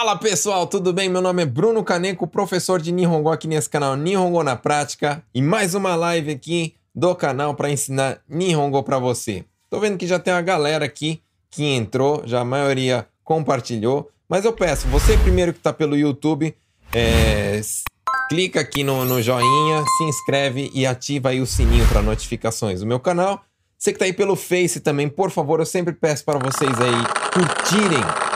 Fala pessoal, tudo bem? Meu nome é Bruno Caneco, professor de Nihongo aqui nesse canal Nihongo na Prática e mais uma live aqui do canal para ensinar Nihongo para você. Tô vendo que já tem uma galera aqui que entrou, já a maioria compartilhou, mas eu peço, você primeiro que está pelo YouTube, é, clica aqui no, no joinha, se inscreve e ativa aí o sininho para notificações do meu canal. Você que está aí pelo Face também, por favor, eu sempre peço para vocês aí curtirem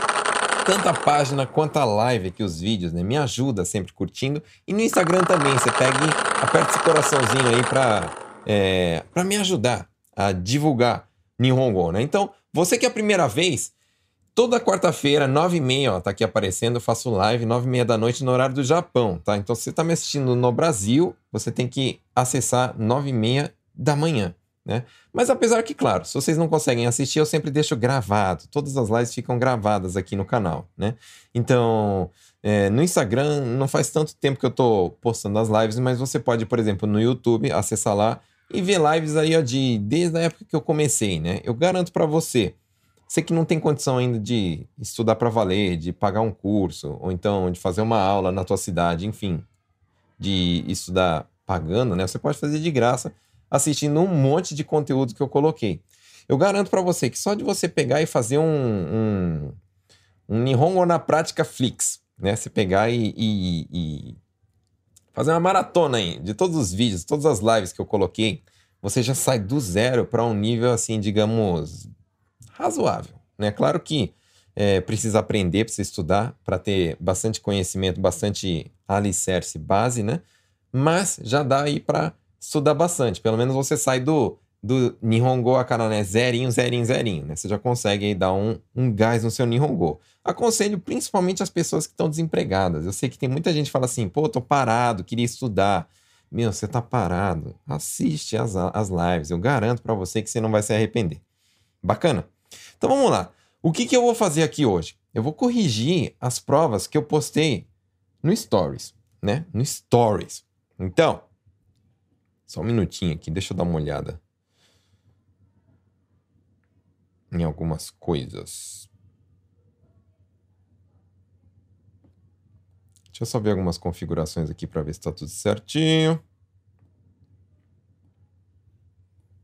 tanto a página quanto a live aqui, os vídeos, né? Me ajuda sempre curtindo. E no Instagram também, você pega e aperta esse coraçãozinho aí para é, pra me ajudar a divulgar Nihongo, né? Então, você que é a primeira vez, toda quarta-feira, nove e meia, ó, tá aqui aparecendo, eu faço live nove e meia da noite no horário do Japão, tá? Então, se você tá me assistindo no Brasil, você tem que acessar nove e meia da manhã. Né? Mas apesar que, claro, se vocês não conseguem assistir, eu sempre deixo gravado. Todas as lives ficam gravadas aqui no canal, né? Então, é, no Instagram não faz tanto tempo que eu tô postando as lives, mas você pode, por exemplo, no YouTube, acessar lá e ver lives aí ó, de desde a época que eu comecei, né? Eu garanto para você, você que não tem condição ainda de estudar para valer, de pagar um curso, ou então de fazer uma aula na tua cidade, enfim, de estudar pagando, né? Você pode fazer de graça assistindo um monte de conteúdo que eu coloquei. Eu garanto para você que só de você pegar e fazer um, um, um Nihongo na prática Flix, né? Você pegar e, e, e fazer uma maratona aí de todos os vídeos, todas as lives que eu coloquei, você já sai do zero para um nível assim, digamos, razoável. Né? Claro que é, precisa aprender, precisa estudar para ter bastante conhecimento, bastante alicerce, base, né? Mas já dá aí para estudar bastante. Pelo menos você sai do, do Nihongo Akara, né? Zerinho, zerinho, zerinho, né? Você já consegue aí dar um, um gás no seu Nihongo. Aconselho principalmente as pessoas que estão desempregadas. Eu sei que tem muita gente que fala assim, pô, tô parado, queria estudar. Meu, você tá parado. Assiste as, as lives. Eu garanto para você que você não vai se arrepender. Bacana? Então vamos lá. O que, que eu vou fazer aqui hoje? Eu vou corrigir as provas que eu postei no Stories, né? No Stories. Então, só um minutinho aqui, deixa eu dar uma olhada em algumas coisas. Deixa eu só ver algumas configurações aqui para ver se está tudo certinho.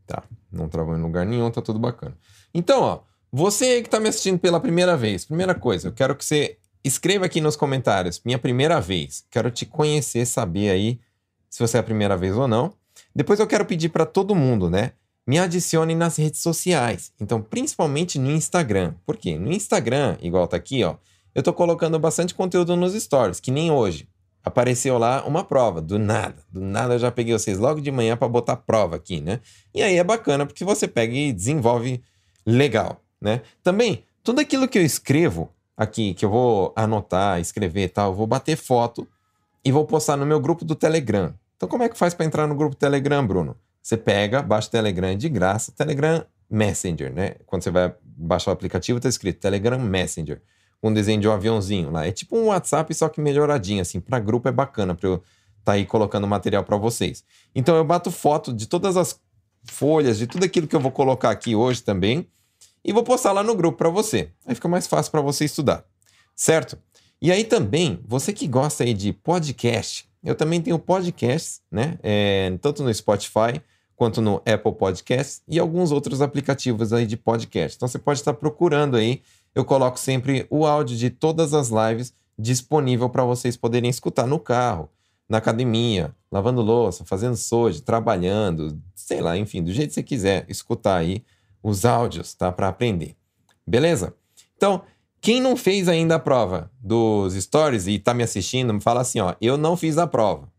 Tá, não travou em lugar nenhum, tá tudo bacana. Então, ó, você que está me assistindo pela primeira vez, primeira coisa, eu quero que você escreva aqui nos comentários, minha primeira vez. Quero te conhecer, saber aí se você é a primeira vez ou não. Depois eu quero pedir para todo mundo, né? Me adicione nas redes sociais. Então, principalmente no Instagram. Por quê? No Instagram, igual tá aqui, ó, eu tô colocando bastante conteúdo nos stories, que nem hoje. Apareceu lá uma prova, do nada. Do nada eu já peguei vocês logo de manhã para botar prova aqui, né? E aí é bacana porque você pega e desenvolve legal, né? Também, tudo aquilo que eu escrevo aqui, que eu vou anotar, escrever e tal, eu vou bater foto e vou postar no meu grupo do Telegram. Então, como é que faz para entrar no grupo Telegram, Bruno? Você pega, baixa o Telegram de graça, Telegram Messenger, né? Quando você vai baixar o aplicativo, tá escrito Telegram Messenger, com um desenho de um aviãozinho lá. É tipo um WhatsApp, só que melhoradinho, assim. Para grupo é bacana, para eu tá aí colocando material para vocês. Então, eu bato foto de todas as folhas, de tudo aquilo que eu vou colocar aqui hoje também, e vou postar lá no grupo para você. Aí fica mais fácil para você estudar, certo? E aí também, você que gosta aí de podcast, eu também tenho podcasts, né? É, tanto no Spotify quanto no Apple Podcasts e alguns outros aplicativos aí de podcast. Então você pode estar procurando aí. Eu coloco sempre o áudio de todas as lives disponível para vocês poderem escutar no carro, na academia, lavando louça, fazendo soja, trabalhando, sei lá, enfim, do jeito que você quiser escutar aí os áudios, tá? Para aprender. Beleza? Então, quem não fez ainda a prova dos stories e tá me assistindo, me fala assim, ó, eu não fiz a prova.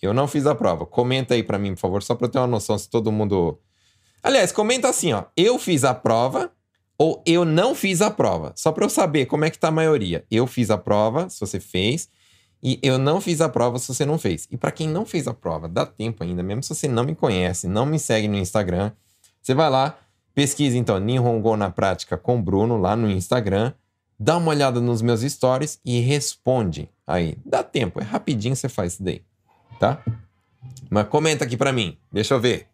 Eu não fiz a prova. Comenta aí para mim, por favor, só para eu ter uma noção se todo mundo Aliás, comenta assim, ó, eu fiz a prova ou eu não fiz a prova, só para eu saber como é que tá a maioria. Eu fiz a prova, se você fez, e eu não fiz a prova se você não fez. E para quem não fez a prova, dá tempo ainda, mesmo se você não me conhece, não me segue no Instagram, você vai lá, pesquisa então Nihongo na prática com Bruno lá no Instagram dá uma olhada nos meus stories e responde aí. Dá tempo, é rapidinho você faz isso daí, tá? Mas comenta aqui para mim, deixa eu ver.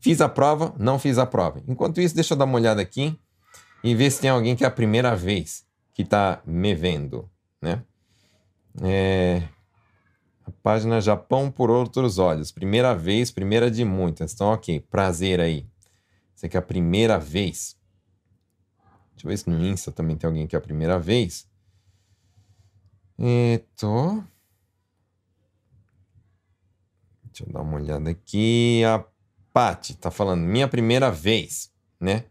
Fiz a prova, não fiz a prova. Enquanto isso, deixa eu dar uma olhada aqui e ver se tem alguém que é a primeira vez que está me vendo, né? É, a página Japão por Outros Olhos. Primeira vez, primeira de muitas. Então, ok. Prazer aí. Você que é a primeira vez. Deixa eu ver se no Insta também tem alguém que é a primeira vez. E tô. Deixa eu dar uma olhada aqui. A Pati tá falando, minha primeira vez, né?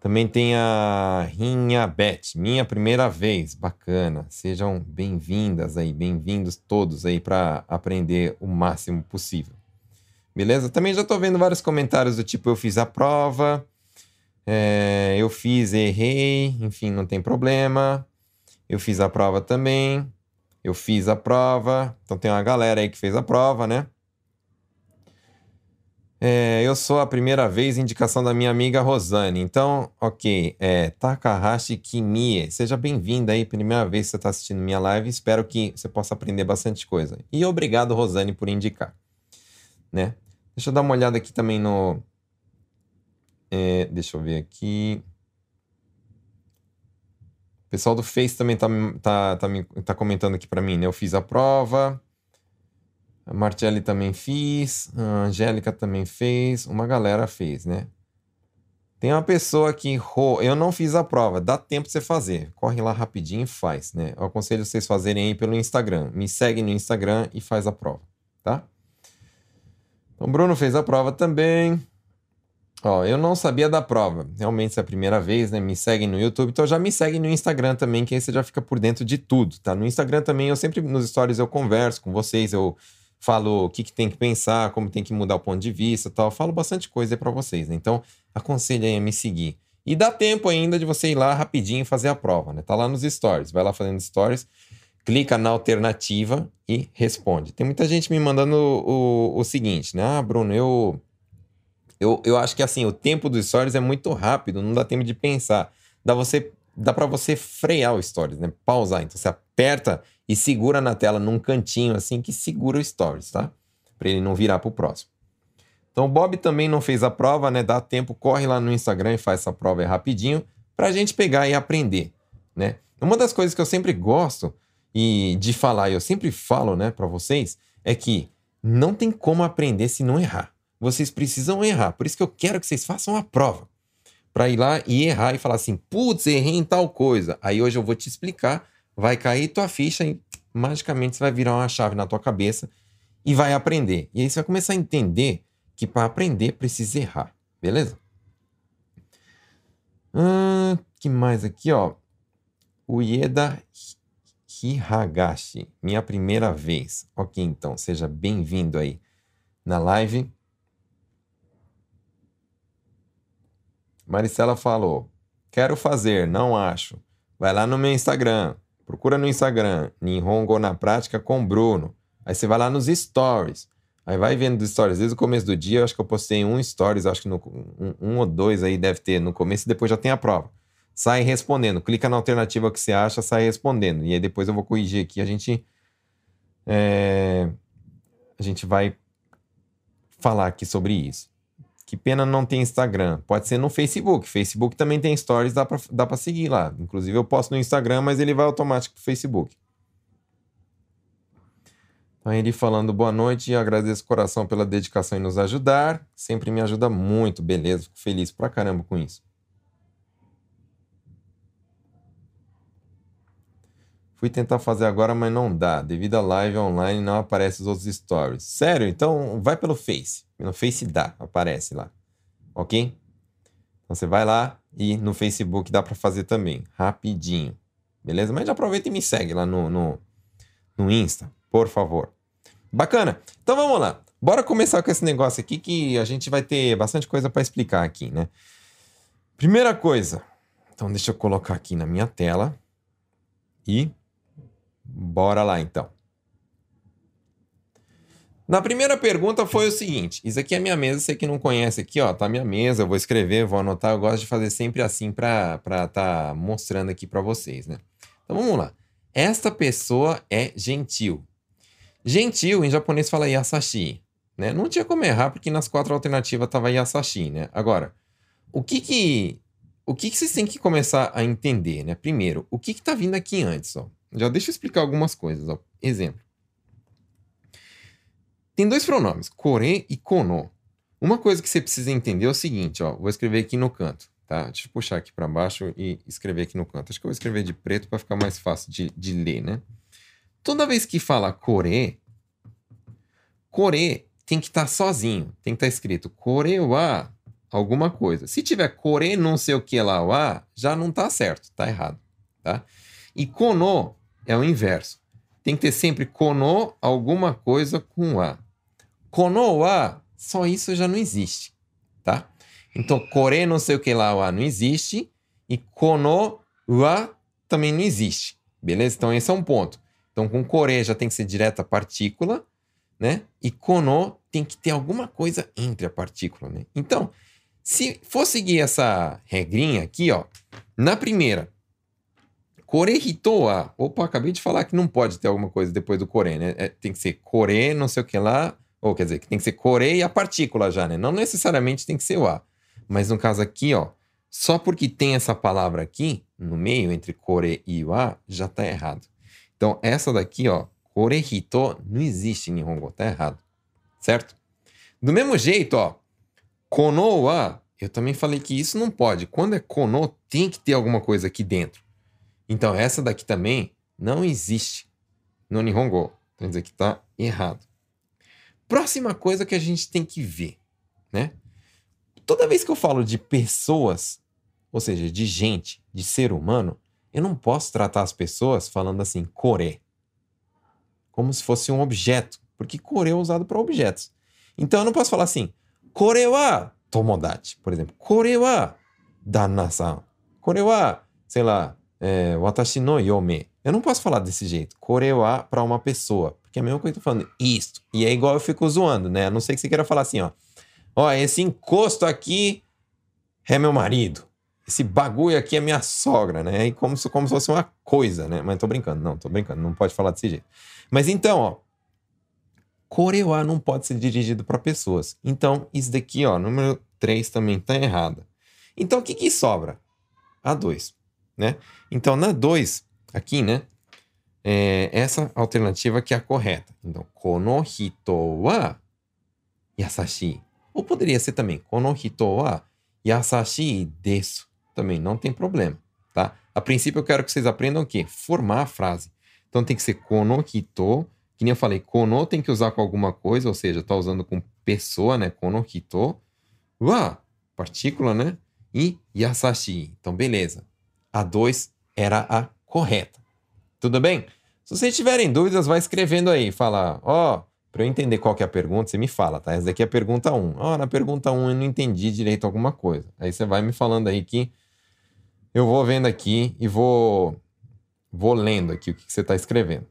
Também tem a Rinha Beth, minha primeira vez, bacana. Sejam bem-vindas aí, bem-vindos todos aí para aprender o máximo possível. Beleza? Também já estou vendo vários comentários do tipo: eu fiz a prova, é, eu fiz, errei, enfim, não tem problema. Eu fiz a prova também, eu fiz a prova. Então tem uma galera aí que fez a prova, né? É, eu sou a primeira vez, indicação da minha amiga Rosane. Então, ok, é, Takahashi Kimie, seja bem-vinda aí, primeira vez que você está assistindo minha live. Espero que você possa aprender bastante coisa. E obrigado, Rosane, por indicar. Né? Deixa eu dar uma olhada aqui também no. É, deixa eu ver aqui. O pessoal do Face também tá, tá, tá, tá comentando aqui para mim, né? Eu fiz a prova. A Martelli também fiz, a Angélica também fez, uma galera fez, né? Tem uma pessoa que eu não fiz a prova, dá tempo de você fazer. Corre lá rapidinho e faz, né? Eu aconselho vocês fazerem aí pelo Instagram. Me segue no Instagram e faz a prova, tá? Então, Bruno fez a prova também. Ó, eu não sabia da prova. Realmente é a primeira vez, né? Me segue no YouTube, então já me segue no Instagram também, que aí você já fica por dentro de tudo, tá? No Instagram também eu sempre nos stories eu converso com vocês, eu falo o que, que, tem que pensar, como tem que mudar o ponto de vista tal. Falo bastante coisa para vocês, né? Então, aconselho aí a me seguir. E dá tempo ainda de você ir lá rapidinho fazer a prova, né? Tá lá nos stories. Vai lá fazendo stories, clica na alternativa e responde. Tem muita gente me mandando o, o, o seguinte, né? Ah, Bruno, eu, eu, eu acho que assim, o tempo dos stories é muito rápido, não dá tempo de pensar. Dá você dá para você frear o stories, né? Pausar. Então você aperta e segura na tela num cantinho assim que segura o stories, tá? Para ele não virar para o próximo. Então o Bob também não fez a prova, né? Dá tempo, corre lá no Instagram e faz essa prova aí rapidinho para a gente pegar e aprender, né? Uma das coisas que eu sempre gosto e de falar, e eu sempre falo, né, para vocês, é que não tem como aprender se não errar. Vocês precisam errar. Por isso que eu quero que vocês façam a prova. Para ir lá e errar e falar assim: putz, errei em tal coisa. Aí hoje eu vou te explicar vai cair tua ficha e magicamente você vai virar uma chave na tua cabeça e vai aprender. E aí você vai começar a entender que para aprender precisa errar, beleza? Hum, que mais aqui, ó? Ieda Hiragashi, minha primeira vez. Ok, então, seja bem-vindo aí na live. Maricela falou: Quero fazer, não acho. Vai lá no meu Instagram, Procura no Instagram, Nihongo na prática com Bruno. Aí você vai lá nos stories. Aí vai vendo dos stories. Desde o começo do dia, eu acho que eu postei um stories, acho que no, um, um, ou dois aí deve ter no começo e depois já tem a prova. Sai respondendo. Clica na alternativa que você acha, sai respondendo. E aí depois eu vou corrigir aqui. A gente. É, a gente vai falar aqui sobre isso. Que pena não tem Instagram. Pode ser no Facebook. Facebook também tem stories, dá pra, dá pra seguir lá. Inclusive eu posto no Instagram, mas ele vai automático pro Facebook. Então ele falando boa noite e agradeço o coração pela dedicação em nos ajudar. Sempre me ajuda muito, beleza. Fico feliz pra caramba com isso. Fui tentar fazer agora, mas não dá. Devido à live online, não aparece os outros stories. Sério? Então vai pelo Face. No Face dá, aparece lá. Ok? Então você vai lá e no Facebook dá para fazer também, rapidinho. Beleza? Mas já aproveita e me segue lá no, no, no Insta, por favor. Bacana. Então vamos lá. Bora começar com esse negócio aqui que a gente vai ter bastante coisa para explicar aqui, né? Primeira coisa. Então deixa eu colocar aqui na minha tela e bora lá então. Na primeira pergunta foi o seguinte: isso aqui é minha mesa, você que não conhece aqui, ó, tá minha mesa, eu vou escrever, vou anotar, eu gosto de fazer sempre assim para estar tá mostrando aqui para vocês, né? Então vamos lá. Esta pessoa é gentil. Gentil em japonês fala yasashi, né? Não tinha como errar porque nas quatro alternativas tava yasashi, né? Agora, o que que o que, que vocês têm que começar a entender, né? Primeiro, o que está vindo aqui antes, ó? Já deixa eu explicar algumas coisas, ó. Exemplo. Tem dois pronomes, kore e kono. Uma coisa que você precisa entender é o seguinte, ó. Vou escrever aqui no canto, tá? Deixa eu puxar aqui para baixo e escrever aqui no canto. Acho que eu vou escrever de preto para ficar mais fácil de, de ler, né? Toda vez que fala kore, kore tem que estar tá sozinho. Tem que estar tá escrito kore wa alguma coisa. Se tiver kore não sei o que lá wa, já não tá certo, tá errado, tá? E kono é o inverso. Tem que ter sempre kono alguma coisa com a. Kono wa só isso já não existe, tá? Então, core não sei o que lá, wa não existe. E kono wa também não existe. Beleza? Então, esse é um ponto. Então, com core já tem que ser direta partícula, né? E kono tem que ter alguma coisa entre a partícula, né? Então, se for seguir essa regrinha aqui, ó, na primeira, core hitoa, opa, acabei de falar que não pode ter alguma coisa depois do core, né? É, tem que ser core, não sei o que lá, ou quer dizer, que tem que ser core e a partícula já, né? Não necessariamente tem que ser o A. Mas no caso aqui, ó, só porque tem essa palavra aqui, no meio, entre core e o A, já tá errado. Então, essa daqui, ó, core hito, não existe em Nihongo, tá errado. Certo? Do mesmo jeito, ó, kono wa, eu também falei que isso não pode. Quando é kono, tem que ter alguma coisa aqui dentro. Então, essa daqui também não existe no Nihongo. Quer dizer que tá errado. Próxima coisa que a gente tem que ver, né? Toda vez que eu falo de pessoas, ou seja, de gente, de ser humano, eu não posso tratar as pessoas falando assim, core, como se fosse um objeto, porque core é usado para objetos. Então eu não posso falar assim, kore wa tomodachi, por exemplo, kore wa danna-san, kore wa, sei lá, é, watashi no yome. Eu não posso falar desse jeito, kore wa para uma pessoa, que é a mesma coisa que eu tô falando, isto. E é igual eu fico zoando, né? A não ser que você queira falar assim, ó. Ó, esse encosto aqui é meu marido. Esse bagulho aqui é minha sogra, né? E como se, como se fosse uma coisa, né? Mas tô brincando, não, tô brincando, não pode falar desse jeito. Mas então, ó. Coreoá não pode ser dirigido para pessoas. Então, isso daqui, ó, número 3 também tá errada. Então, o que que sobra? A 2, né? Então, na 2, aqui, né? é essa alternativa que é a correta. Então, kono hito wa yasashi. Ou poderia ser também kono hito wa yasashi desu. Também não tem problema, tá? A princípio eu quero que vocês aprendam o quê? Formar a frase. Então tem que ser kono hito, que nem eu falei, kono tem que usar com alguma coisa, ou seja, tá usando com pessoa, né? Kono hito wa, partícula, né? E yasashi. Então beleza. A 2 era a correta. Tudo bem? Se vocês tiverem dúvidas, vai escrevendo aí. Fala, ó, oh, para eu entender qual que é a pergunta, você me fala, tá? Essa daqui é a pergunta 1. Ó, oh, na pergunta 1 eu não entendi direito alguma coisa. Aí você vai me falando aí que eu vou vendo aqui e vou vou lendo aqui o que, você está escrevendo.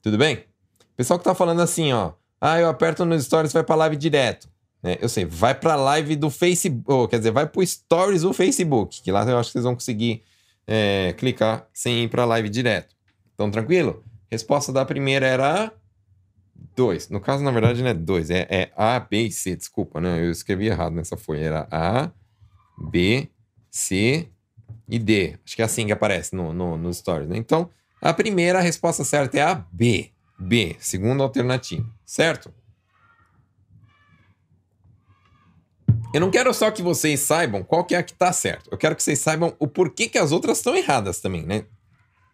Tudo bem? Pessoal que tá falando assim, ó. Ah, eu aperto nos stories vai para live direto. É, eu sei, vai para live do Facebook, quer dizer, vai para stories do Facebook, que lá eu acho que vocês vão conseguir é, clicar sem ir para live direto. Então, tranquilo? Resposta da primeira era 2. No caso, na verdade, não é 2, é, é, A, B e C. Desculpa, né? Eu escrevi errado nessa folha. Era A, B, C e D. Acho que é assim que aparece no, no, nos stories, né? Então, a primeira resposta certa é a B. B, segunda alternativa, certo? Eu não quero só que vocês saibam qual que é a que tá certo. Eu quero que vocês saibam o porquê que as outras estão erradas também, né?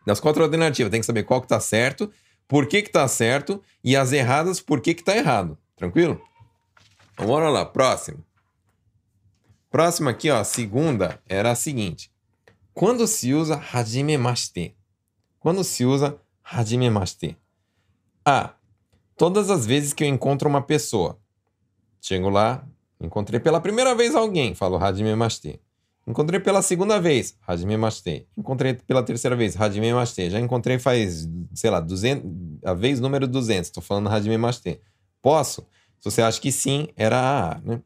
Das quatro alternativas, tem que saber qual que tá certo, por que que tá certo e as erradas, por que que tá errado. Tranquilo? Então, bora lá, próximo. Próximo aqui, ó, a segunda era a seguinte. Quando se usa hajimemashite? Quando se usa hajimemashite? A. Todas as vezes que eu encontro uma pessoa. Chego lá, encontrei pela primeira vez alguém, falo hajimemashite. Encontrei pela segunda vez, Hajime Mashite. Encontrei pela terceira vez, Hajime Mashite. Já encontrei faz, sei lá, 200, a vez número 200. Estou falando Hajime Mashite. Posso? Se você acha que sim, era a A. Né?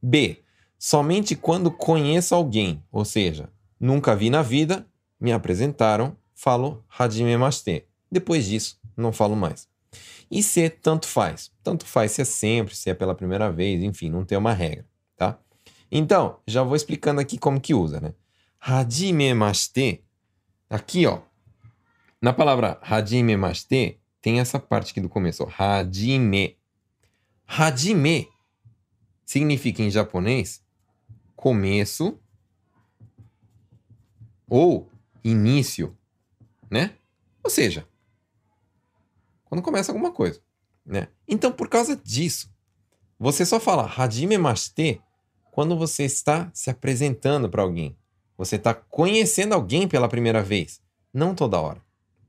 B. Somente quando conheço alguém, ou seja, nunca vi na vida, me apresentaram, falo Hajime Mashite. Depois disso, não falo mais. E C, tanto faz. Tanto faz se é sempre, se é pela primeira vez, enfim, não tem uma regra, tá? Então, já vou explicando aqui como que usa, né? Hajimemashite. Aqui, ó. Na palavra hajimemashite, tem essa parte aqui do começo, ó. Hajime. Hajime significa em japonês começo ou início, né? Ou seja, quando começa alguma coisa, né? Então, por causa disso, você só fala Hajime Mashite quando você está se apresentando para alguém. Você está conhecendo alguém pela primeira vez, não toda hora,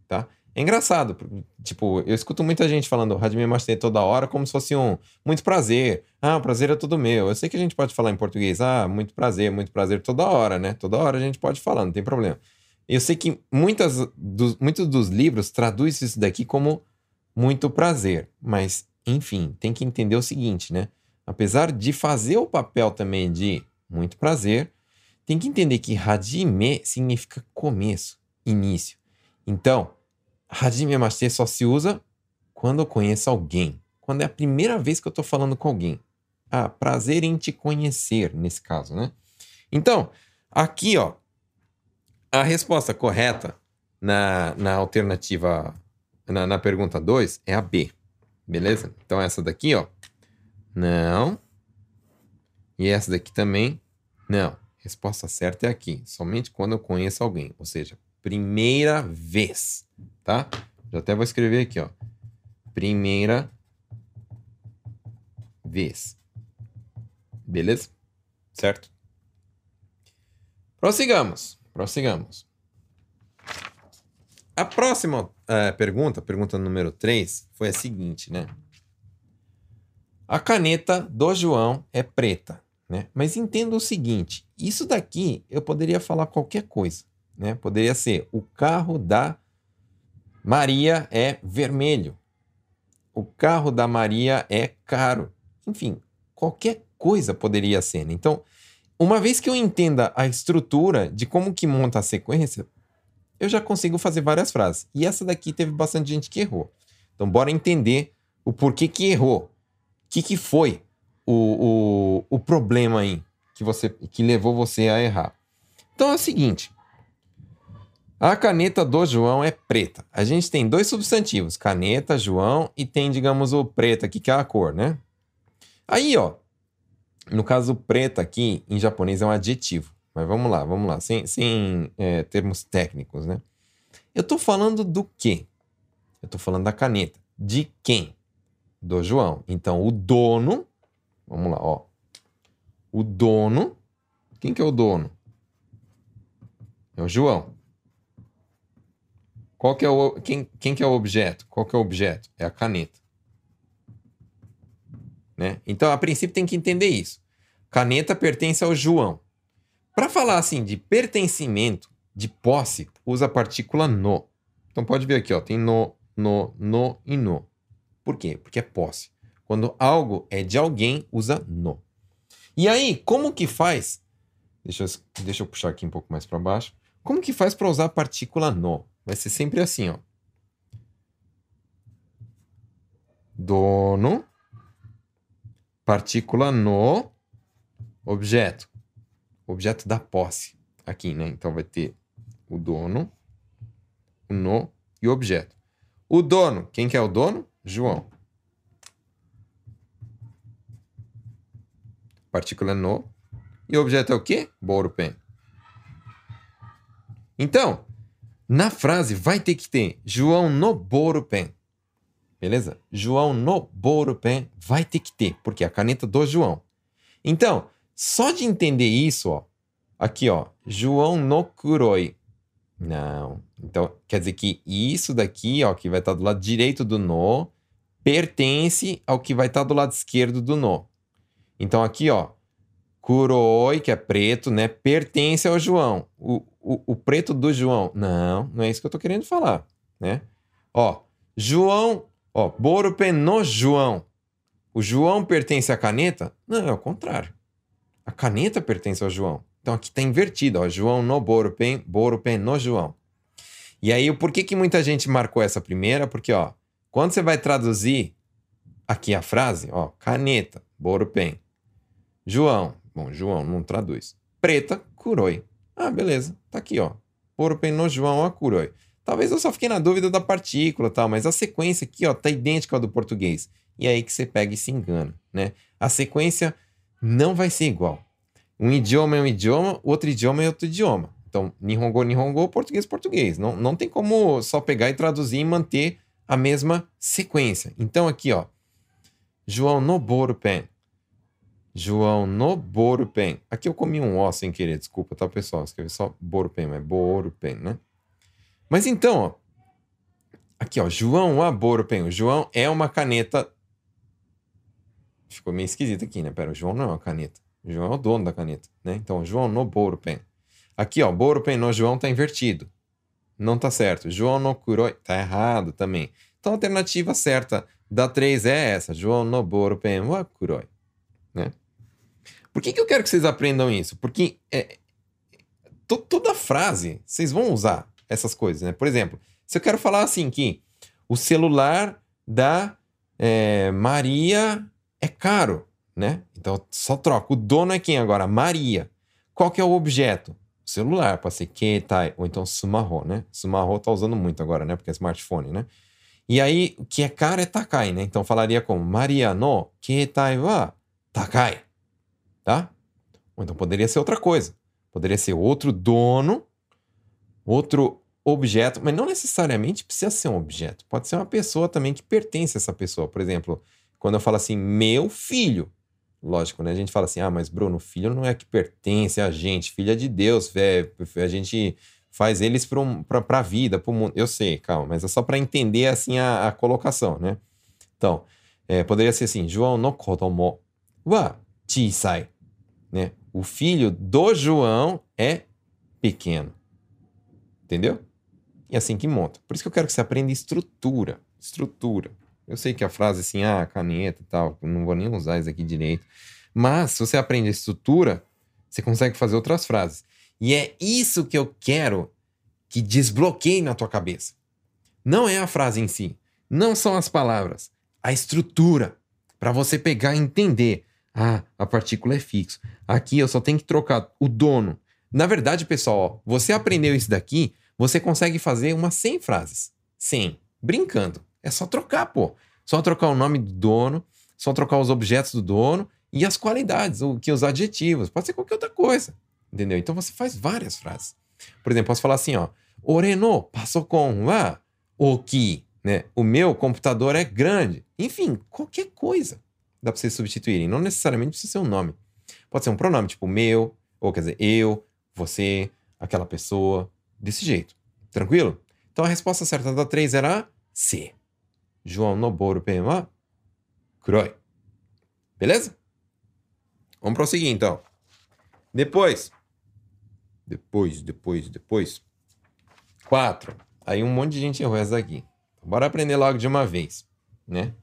tá? É engraçado, tipo, eu escuto muita gente falando Hajime Mashite toda hora como se fosse um muito prazer. Ah, o prazer é tudo meu. Eu sei que a gente pode falar em português, ah, muito prazer, muito prazer toda hora, né? Toda hora a gente pode falar, não tem problema. Eu sei que muitas dos, muitos dos livros traduzem isso daqui como muito prazer, mas enfim, tem que entender o seguinte, né? Apesar de fazer o papel também de muito prazer, tem que entender que Hajime significa começo, início. Então, Hajime Mashite só se usa quando eu conheço alguém. Quando é a primeira vez que eu estou falando com alguém. Ah, prazer em te conhecer, nesse caso, né? Então, aqui, ó, a resposta correta na, na alternativa, na, na pergunta 2 é a B. Beleza? Então, essa daqui, ó, não. E essa daqui também, não. Resposta certa é aqui. Somente quando eu conheço alguém. Ou seja, primeira vez tá? Já até vou escrever aqui, ó. Primeira vez. Beleza? Certo? Prossigamos. Prossigamos. A próxima é, pergunta, pergunta número 3, foi a seguinte, né? A caneta do João é preta, né? Mas entenda o seguinte, isso daqui eu poderia falar qualquer coisa, né? Poderia ser o carro da Maria é vermelho. O carro da Maria é caro. Enfim, qualquer coisa poderia ser. Né? Então, uma vez que eu entenda a estrutura de como que monta a sequência, eu já consigo fazer várias frases. E essa daqui teve bastante gente que errou. Então, bora entender o porquê que errou. O que, que foi o, o, o problema aí que, você, que levou você a errar. Então é o seguinte: a caneta do João é preta. A gente tem dois substantivos, caneta, João, e tem, digamos, o preto aqui, que é a cor, né? Aí, ó, no caso, preta aqui, em japonês, é um adjetivo. Mas vamos lá, vamos lá, sem, sem é, termos técnicos, né? Eu tô falando do quê? Eu tô falando da caneta. De quem? Do João. Então, o dono, vamos lá, ó. O dono, quem que é o dono? É o João. Qual que é o, quem, quem que é o objeto? Qual que é o objeto? É a caneta. Né? Então, a princípio, tem que entender isso. Caneta pertence ao João. Para falar assim de pertencimento, de posse, usa a partícula no. Então, pode ver aqui, ó, tem no, no, no e no. Por quê? Porque é posse. Quando algo é de alguém, usa no. E aí, como que faz? Deixa eu, deixa eu puxar aqui um pouco mais para baixo. Como que faz para usar a partícula no? Vai ser sempre assim, ó. Dono, partícula no objeto. Objeto da posse. Aqui, né? Então vai ter o dono, o no e o objeto. O dono, quem que é o dono? João. Partícula no. E o objeto é o quê? Borupen. Então, na frase vai ter que ter João no Borupen. Beleza? João no Borupen vai ter que ter, porque é a caneta do João. Então, só de entender isso, ó, aqui, ó, João no Kuroi. Não. Então, quer dizer que isso daqui, ó, que vai estar do lado direito do no, pertence ao que vai estar do lado esquerdo do no. Então, aqui, ó, Kuroi, que é preto, né, pertence ao João. O, o, o preto do João. Não, não é isso que eu tô querendo falar, né? Ó, João, ó, Borupen no João. O João pertence à caneta? Não, é o contrário. A caneta pertence ao João. Então aqui tá invertido, ó, João no Borupen, Borupen no João. E aí, por que que muita gente marcou essa primeira? Porque, ó, quando você vai traduzir aqui a frase, ó, caneta, Borupen, João, Bom, João não traduz. Preta, kuroi. Ah, beleza. Tá aqui, ó. Borupen no João a kuroi. Talvez eu só fiquei na dúvida da partícula tal, mas a sequência aqui, ó, tá idêntica ao do português. E aí que você pega e se engana, né? A sequência não vai ser igual. Um idioma é um idioma, outro idioma é outro idioma. Então, Nihongo, Nihongo, português, português. Não, não tem como só pegar e traduzir e manter a mesma sequência. Então, aqui, ó. João no Borupen. João no Borupen. Aqui eu comi um ó sem querer, desculpa, tá, pessoal? Escrevi só Borupen, mas Borupen, né? Mas então, ó, aqui, ó, João Aborupen. O João é uma caneta. Ficou meio esquisito aqui, né? Pera, o João não é uma caneta. O João é o dono da caneta, né? Então, João no Borupen. Aqui, ó, Borupen no João tá invertido. Não tá certo. João no Kuroi tá errado também. Então, a alternativa certa da 3 é essa. João no Borupen wa Kuroi, né? Por que, que eu quero que vocês aprendam isso? Porque é, toda frase vocês vão usar essas coisas, né? Por exemplo, se eu quero falar assim que o celular da é, Maria é caro, né? Então só troca. O dono é quem agora? Maria. Qual que é o objeto? O celular, pode ser ketai, ou então sumarro, né? Sumarro tá usando muito agora, né? Porque é smartphone, né? E aí, o que é caro é takai, né? Então falaria como Maria no ketai wa takai, tá? Ou então poderia ser outra coisa. Poderia ser outro dono outro objeto, mas não necessariamente precisa ser um objeto. Pode ser uma pessoa também que pertence a essa pessoa. Por exemplo, quando eu falo assim, meu filho. Lógico, né? A gente fala assim, ah, mas Bruno, filho não é que pertence a gente, filho é de Deus, velho. A gente faz eles para a vida, para o mundo. Eu sei, calma, mas é só para entender assim a, a, colocação, né? Então, é, poderia ser assim, João no kodomo wa chisai, né? O filho do João é pequeno. Entendeu? E assim que monta. Por isso que eu quero que você aprenda estrutura. Estrutura. Eu sei que a frase assim, ah, caneta e tal, não vou nem usar isso aqui direito. Mas se você aprende a estrutura, você consegue fazer outras frases. E é isso que eu quero que desbloqueie na tua cabeça. Não é a frase em si, não são as palavras, a estrutura para você pegar e entender. Ah, a partícula é fixo. Aqui eu só tenho que trocar o dono na verdade, pessoal, você aprendeu isso daqui, você consegue fazer umas 100 frases. 100. Brincando. É só trocar, pô. Só trocar o nome do dono, só trocar os objetos do dono e as qualidades, o que os adjetivos. Pode ser qualquer outra coisa. Entendeu? Então você faz várias frases. Por exemplo, posso falar assim, ó. Oreno pasokon wa oki, né? O meu computador é grande. Enfim, qualquer coisa dá para vocês substituírem. Não necessariamente precisa ser um nome. Pode ser um pronome, tipo meu, ou quer dizer, eu, você, aquela pessoa, desse jeito. Tranquilo? Então a resposta certa da 3 era C. João Noboru Pema Kuroi. Beleza? Vamos prosseguir então. Depois. Depois, depois, depois. 4. Aí um monte de gente errou essa daqui. Então, bora aprender logo de uma vez, né?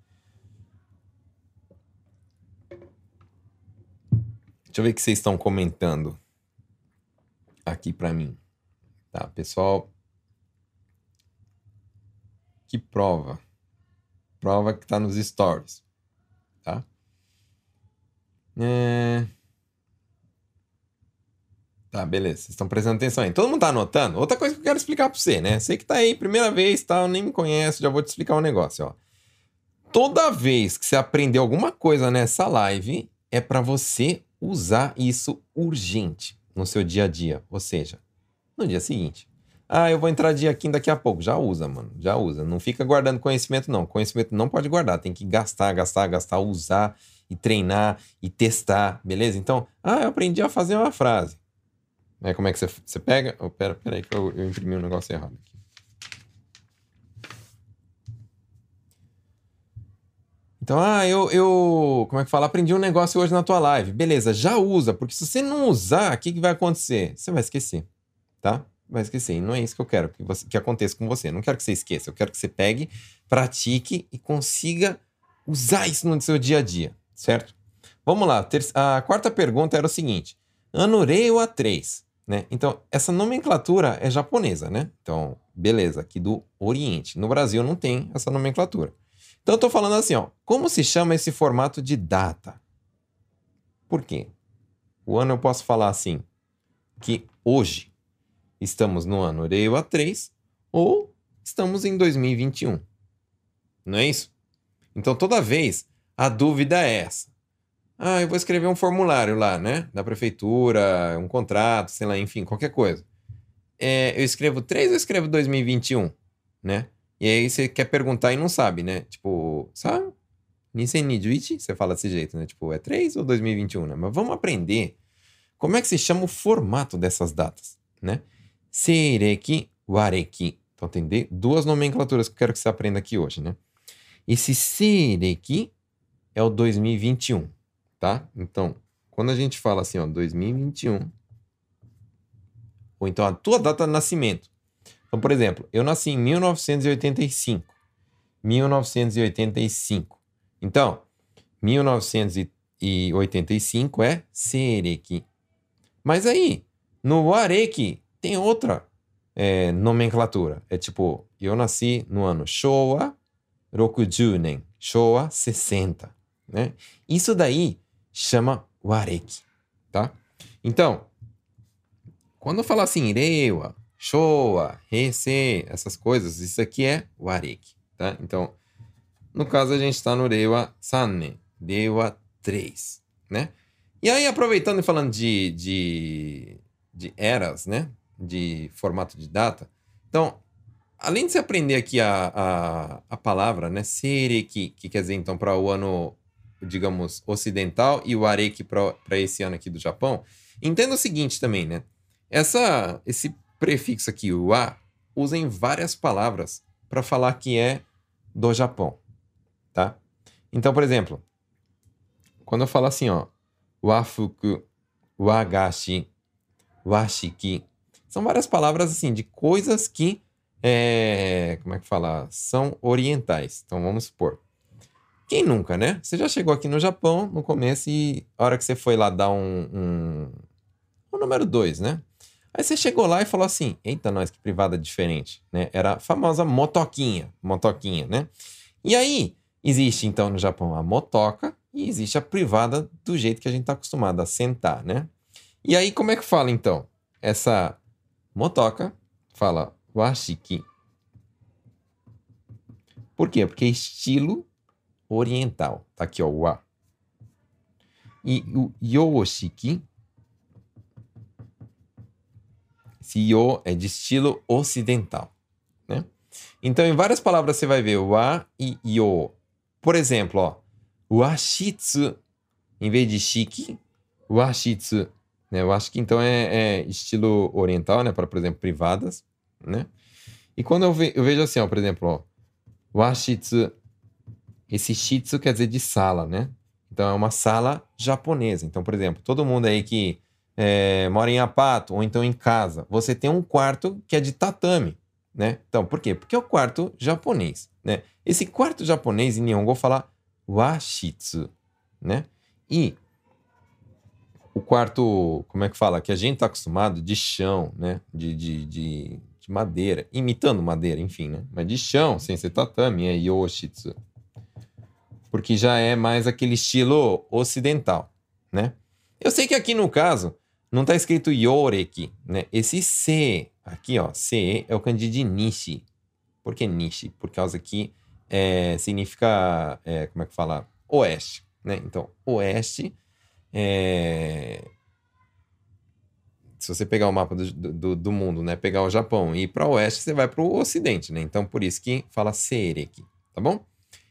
Deixa eu ver o que vocês estão comentando aqui para mim. Tá, pessoal? Que prova? Prova que tá nos stories, tá? É... Tá, beleza. Vocês estão prestando atenção aí. Todo mundo tá anotando? Outra coisa que eu quero explicar para você, né? Você que tá aí, primeira vez, tal, nem me conhece, já vou te explicar um negócio, ó. Toda vez que você aprender alguma coisa nessa live, é para você usar isso urgente no seu dia a dia. Ou seja, no dia seguinte. Ah, eu vou entrar dia aqui daqui a pouco. Já usa, mano. Já usa. Não fica guardando conhecimento, não. Conhecimento não pode guardar. Tem que gastar, gastar, gastar, usar e treinar e testar, beleza? Então, ah, eu aprendi a fazer uma frase. É, como é que você, você pega? Oh, pera, pera aí que eu, eu imprimi um negócio errado aqui. Então, ah, eu, eu, como é que fala? Aprendi um negócio hoje na tua live. Beleza, já usa, porque se você não usar, o que, que vai acontecer? Você vai esquecer, tá? Vai esquecer. E não é isso que eu quero que, você, que aconteça com você. Eu não quero que você esqueça. Eu quero que você pegue, pratique e consiga usar isso no seu dia a dia, certo? Vamos lá. A quarta pergunta era o seguinte: Anurei ou A3? Né? Então, essa nomenclatura é japonesa, né? Então, beleza, aqui do Oriente. No Brasil não tem essa nomenclatura. Então eu estou falando assim, ó, como se chama esse formato de data? Por quê? o ano eu posso falar assim, que hoje estamos no ano Reiwa 3 ou estamos em 2021. Não é isso? Então, toda vez, a dúvida é essa. Ah, eu vou escrever um formulário lá, né? Da prefeitura, um contrato, sei lá, enfim, qualquer coisa. É, eu escrevo 3 ou escrevo 2021, né? E aí você quer perguntar e não sabe, né? Tipo, sabe? Nisen você fala desse jeito, né? Tipo, é 3 ou 2021, né? Mas vamos aprender como é que se chama o formato dessas datas, né? Seireki, wareki. Então tem duas nomenclaturas que eu quero que você aprenda aqui hoje, né? Esse Seireki é o 2021, tá? Então, quando a gente fala assim, ó, 2021, ou então a tua data de nascimento. Então, por exemplo, eu nasci em 1985. 1985. Então, 1985 é Sereki. Mas aí, no Wareki tem outra é, nomenclatura. É tipo, eu nasci no ano Showa 60 Showa 60. Né? Isso daí chama Wareki, tá? Então, quando eu falar assim, Reiwa, Showa, Heisei, essas coisas, isso aqui é Wareki, tá? Então, no caso, a gente está no Reiwa Sannen, Reiwa 3, né? E aí, aproveitando e falando de, de, de eras, né? De formato de data. Então, além de você aprender aqui a, a, a palavra, né? Sereki, que quer dizer, então, para o ano, digamos, ocidental, e o Areki para esse ano aqui do Japão, entenda o seguinte também, né? Essa, esse prefixo aqui, o A, usa em várias palavras para falar que é do Japão tá? Então, por exemplo, quando eu falo assim, ó, wafuku, wagashi, washiki, são várias palavras assim de coisas que é, como é que fala? São orientais. Então vamos supor. Quem nunca, né? Você já chegou aqui no Japão no começo e a hora que você foi lá dar um, um, número 2, né? Aí você chegou lá e falou assim: Eita, nós, que privada diferente, né? Era a famosa motoquinha, motoquinha, né? E aí, Existe, então, no Japão a motoca e existe a privada do jeito que a gente está acostumado a sentar, né? E aí, como é que fala, então? Essa motoca fala washiki. Por quê? Porque é estilo oriental. Tá aqui, ó, wa. E o yoshiki, esse yo é de estilo ocidental, né? Então, em várias palavras você vai ver wa e yo por exemplo, ó, washitsu, em vez de chique, washitsu. Né? Eu acho que então é, é estilo oriental, né? Para, por exemplo, privadas, né? E quando eu, ve eu vejo assim, ó, por exemplo, ó, washitsu, esse shitsu quer dizer de sala, né? Então é uma sala japonesa. Então, por exemplo, todo mundo aí que é, mora em apato ou então em casa, você tem um quarto que é de tatame, né? Então, por quê? Porque é o quarto japonês, né? Esse quarto japonês em Nihongo fala washitsu, né? E o quarto, como é que fala? Que a gente está acostumado de chão, né? De, de, de, de, madeira, imitando madeira, enfim, né? Mas de chão, sem ser tatame, é yoshitsu. Porque já é mais aquele estilo ocidental, né? Eu sei que aqui no caso não está escrito yoreki, né? Esse C aqui, ó, C é o kanji de nishi. Por que nishi? Por causa que é, significa, é, como é que fala? Oeste, né? Então, oeste é... Se você pegar o mapa do, do, do, mundo, né? Pegar o Japão e ir para o oeste, você vai para o ocidente, né? Então, por isso que fala Sereki, tá bom?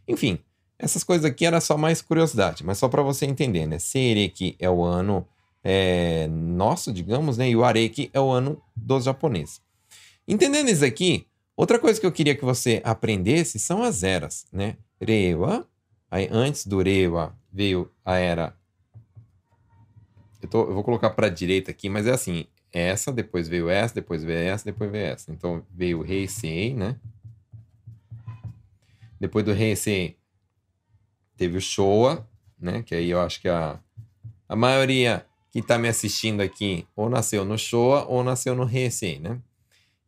Enfim, essas coisas aqui era só mais curiosidade, mas só para você entender, né? Sereki é o ano é, nosso, digamos, né? E o Areki é o ano dos japoneses. Entendendo isso aqui, Outra coisa que eu queria que você aprendesse são as eras, né? Reiwa, aí antes do Reiwa veio a era. Eu, tô, eu vou colocar para direita aqui, mas é assim: essa, depois veio essa, depois veio essa, depois veio essa. Então veio o Heisei, né? Depois do Heisei teve o Showa, né? Que aí eu acho que a, a maioria que está me assistindo aqui ou nasceu no Showa ou nasceu no Heisei, né?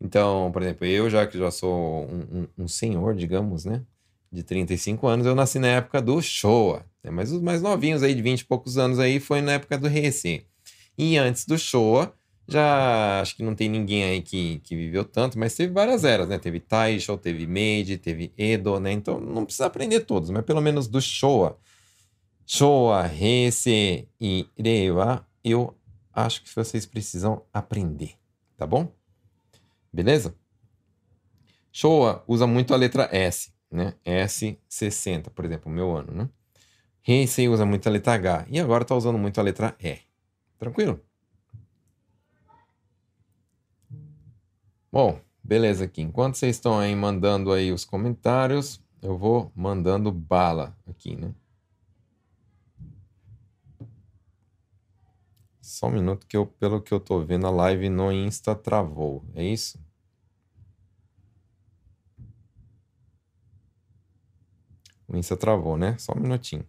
Então, por exemplo, eu já que já sou um, um, um, senhor, digamos, né? De 35 anos, eu nasci na época do Showa. Né? Mas os mais novinhos aí, de 20 e poucos anos aí, foi na época do Heisei. E antes do Showa, já acho que não tem ninguém aí que, que viveu tanto, mas teve várias eras, né? Teve Taisho, teve Meiji, teve Edo, né? Então não precisa aprender todos, mas pelo menos do Showa. Showa, Heisei e Reiwa, eu acho que vocês precisam aprender, tá bom? Beleza? Showa usa muito a letra S, né? S60, por exemplo, meu ano, né? Heisei usa muito a letra H e agora está usando muito a letra E. Tranquilo? Bom, beleza aqui. Enquanto vocês estão aí mandando aí os comentários, eu vou mandando bala aqui, né? Só um minuto que eu, pelo que eu tô vendo, a live no Insta travou. É isso? O Insta travou, né? Só um minutinho.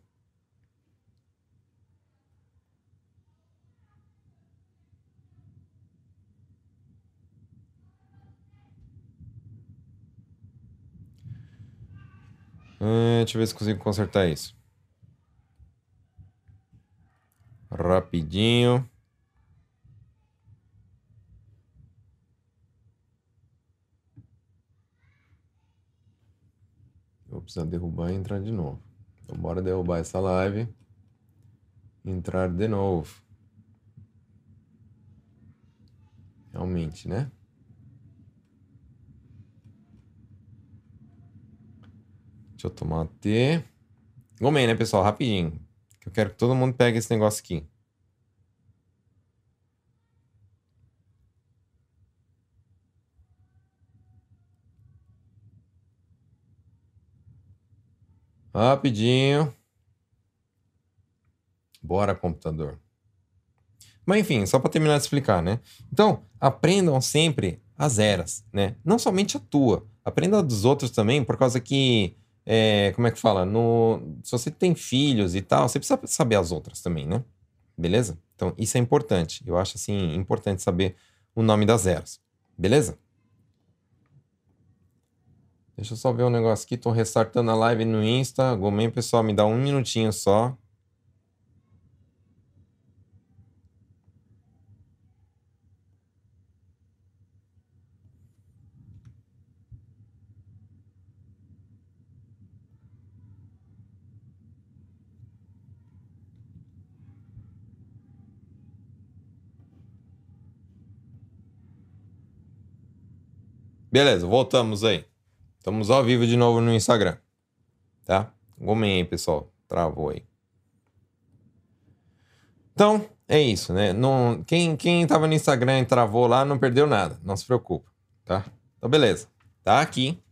Uh, deixa eu ver se consigo consertar isso. Rapidinho. Vou precisar derrubar e entrar de novo. Então, bora derrubar essa live. Entrar de novo. Realmente, né? Deixa eu tomar T. Gomei, né, pessoal? Rapidinho. Eu quero que todo mundo pegue esse negócio aqui. Rapidinho. Bora, computador. Mas enfim, só para terminar de explicar, né? Então, aprendam sempre as eras, né? Não somente a tua. Aprenda dos outros também, por causa que é, como é que fala? No, se você tem filhos e tal, você precisa saber as outras também, né? Beleza? Então, isso é importante. Eu acho, assim, importante saber o nome das eras. Beleza? Deixa eu só ver um negócio aqui. Tô restartando a live no Insta. Gomen, pessoal, me dá um minutinho só. Beleza, voltamos aí. Estamos ao vivo de novo no Instagram. Tá? Gomem aí, pessoal. Travou aí. Então, é isso, né? Não, quem, quem tava no Instagram e travou lá não perdeu nada. Não se preocupa, tá? Então, beleza. Tá aqui.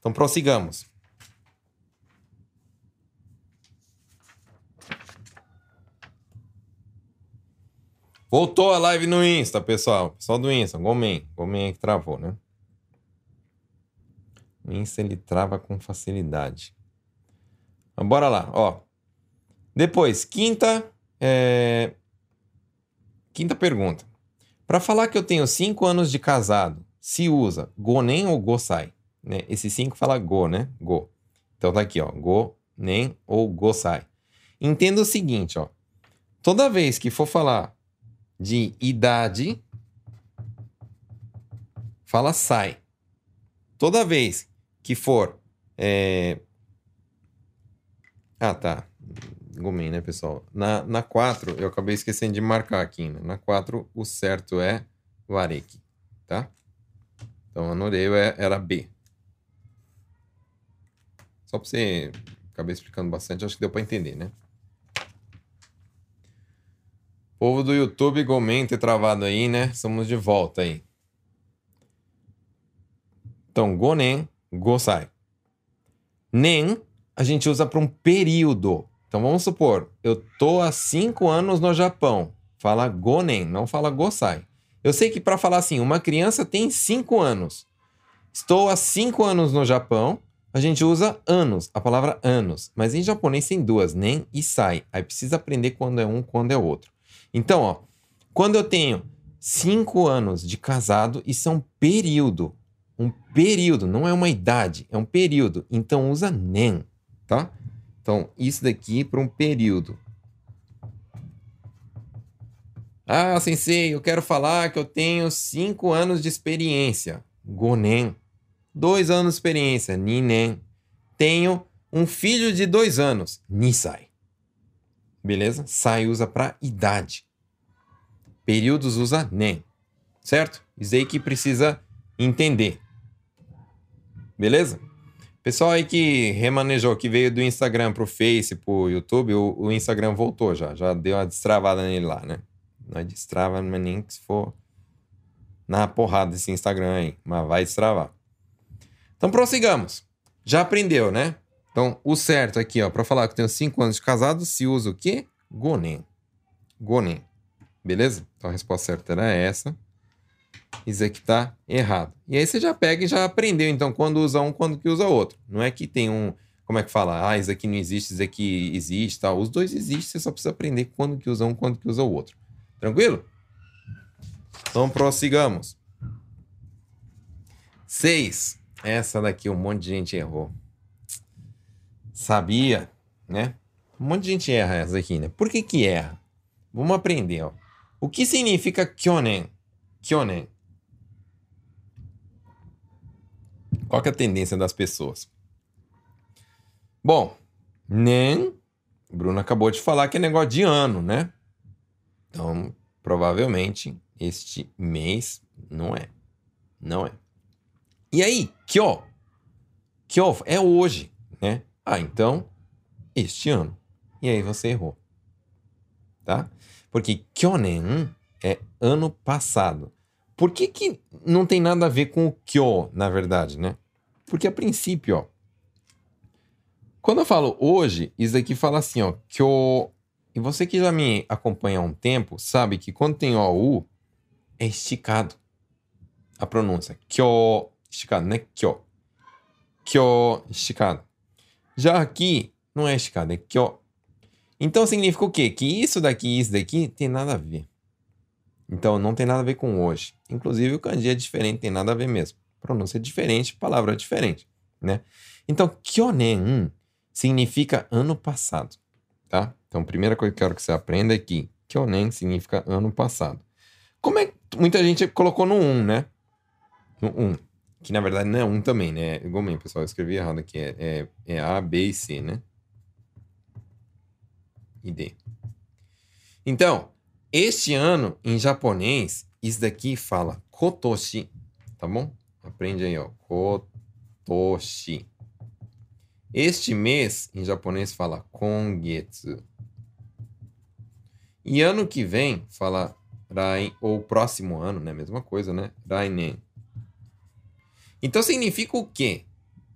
Então, prossigamos. Voltou a live no Insta, pessoal. Pessoal do Insta, Gomen. Gomen que travou, né? Insta ele trava com facilidade. Mas bora lá, ó. Depois, quinta, é... quinta pergunta. Para falar que eu tenho cinco anos de casado, se usa gonen ou gosai? Né? Esse cinco fala go, né? Go. Então tá aqui, ó. Go, nem ou gosai. Entenda o seguinte, ó. Toda vez que for falar de idade, fala sai. Toda vez que for. É... Ah, tá. Gomei, né, pessoal? Na, na 4, eu acabei esquecendo de marcar aqui, né? Na 4, o certo é Vareki, tá? Então, a Noreio é, era B. Só pra você... Acabei explicando bastante, acho que deu pra entender, né? Povo do YouTube, Gomen ter travado aí, né? Estamos de volta aí. Então, Gonen gosai. Nem a gente usa para um período. Então vamos supor, eu tô há cinco anos no Japão. Fala gonen, não fala gosai. Eu sei que para falar assim, uma criança tem cinco anos. Estou há cinco anos no Japão. A gente usa anos, a palavra anos. Mas em japonês tem duas, nem e sai. Aí precisa aprender quando é um, quando é outro. Então, ó, quando eu tenho cinco anos de casado, isso é um período um período, não é uma idade, é um período. Então usa nen, tá? Então isso daqui para um período. Ah, sensei, eu quero falar que eu tenho 5 anos de experiência. Gonen. 2 anos de experiência. Ninen. Tenho um filho de 2 anos. Nisai. Beleza? Sai usa para idade. Períodos usa nen. Certo? Isso aí que precisa entender. Beleza? Pessoal aí que remanejou, que veio do Instagram pro Face, pro YouTube, o, o Instagram voltou já. Já deu uma destravada nele lá, né? Não é destrava, mas nem que se for na porrada desse Instagram aí. Mas vai destravar. Então prossigamos. Já aprendeu, né? Então, o certo aqui, ó, para falar que eu tenho 5 anos de casado, se usa o quê? Gonen. Gonen. Beleza? Então a resposta certa era essa. Isso aqui tá errado. E aí você já pega e já aprendeu, então, quando usa um, quando que usa outro. Não é que tem um, como é que fala? Ah, isso aqui não existe, isso aqui existe, tal. Os dois existem, você só precisa aprender quando que usa um, quando que usa o outro. Tranquilo? Então prossigamos. Seis. Essa daqui um monte de gente errou. Sabia, né? Um monte de gente erra essa aqui, né? Por que que erra? Vamos aprender, ó. O que significa kyonen? Kyonen. Qual que é a tendência das pessoas? Bom, nen, Bruno acabou de falar que é negócio de ano, né? Então, provavelmente, este mês não é. Não é. E aí, kyo? Kyo é hoje, né? Ah, então, este ano. E aí você errou. Tá? Porque kyonen é ano passado. Por que, que não tem nada a ver com o kyo, na verdade, né? Porque a princípio, ó, quando eu falo hoje, isso aqui fala assim, ó, kyo. E você que já me acompanha há um tempo, sabe que quando tem OU, é esticado. A pronúncia. Kyo. Esticado, né? Kyo. Kyo. Esticado. Já aqui, não é esticado, é kyo. Então significa o quê? Que isso daqui e isso daqui tem nada a ver. Então não tem nada a ver com hoje. Inclusive o kanji é diferente, tem nada a ver mesmo. Pronúncia é diferente, palavra é diferente, né? Então kyonen significa ano passado, tá? Então a primeira coisa que eu quero que você aprenda é que kyonen significa ano passado. Como é que muita gente colocou no 1, né? No 1. Que na verdade não é 1 também, né? Igual mesmo, pessoal, eu escrevi errado aqui. É, é, é A, B e C, né? E D. Então, este ano, em japonês, isso daqui fala kotoshi, tá bom? Aprende aí, ó. Kotoshi. Este mês, em japonês, fala kongetsu. E ano que vem, fala rai, ou próximo ano, né? Mesma coisa, né? Rainen. Então significa o quê?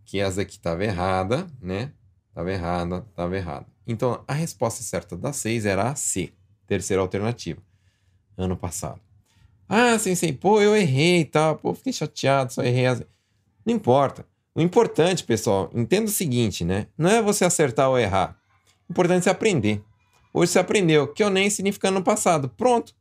Que essa aqui estava errada, né? Estava errada, estava errada. Então a resposta certa da 6 era a C. Terceira alternativa. Ano passado. Ah, sensei, pô, eu errei e tal. Pô, fiquei chateado, só errei. As... Não importa. O importante, pessoal, entenda o seguinte, né? Não é você acertar ou errar. O importante é você aprender. Hoje você aprendeu que eu nem significa ano passado. Pronto.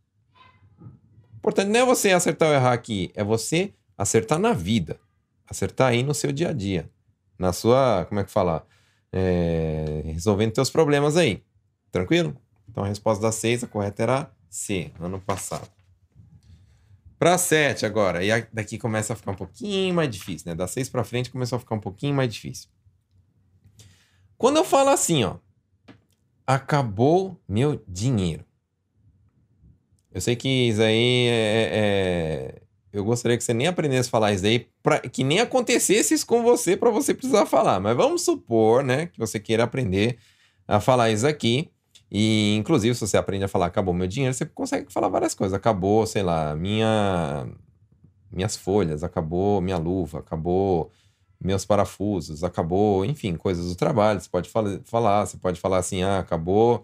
O importante não é você acertar ou errar aqui, é você acertar na vida. Acertar aí no seu dia a dia. Na sua, como é que fala? É, resolvendo teus problemas aí. Tranquilo? Então a resposta da 6, a correta era C, ano passado. Para 7 agora, e daqui começa a ficar um pouquinho mais difícil, né? Da 6 para frente começou a ficar um pouquinho mais difícil. Quando eu falo assim, ó, acabou meu dinheiro. Eu sei que isso aí é, é, eu gostaria que você nem aprendesse a falar isso aí, pra, que nem acontecesse isso com você para você precisar falar. Mas vamos supor, né, que você queira aprender a falar isso aqui. E, inclusive, se você aprende a falar acabou meu dinheiro, você consegue falar várias coisas. Acabou, sei lá, minha, minhas folhas, acabou minha luva, acabou meus parafusos, acabou, enfim, coisas do trabalho. Você pode falar, você pode falar assim, ah, acabou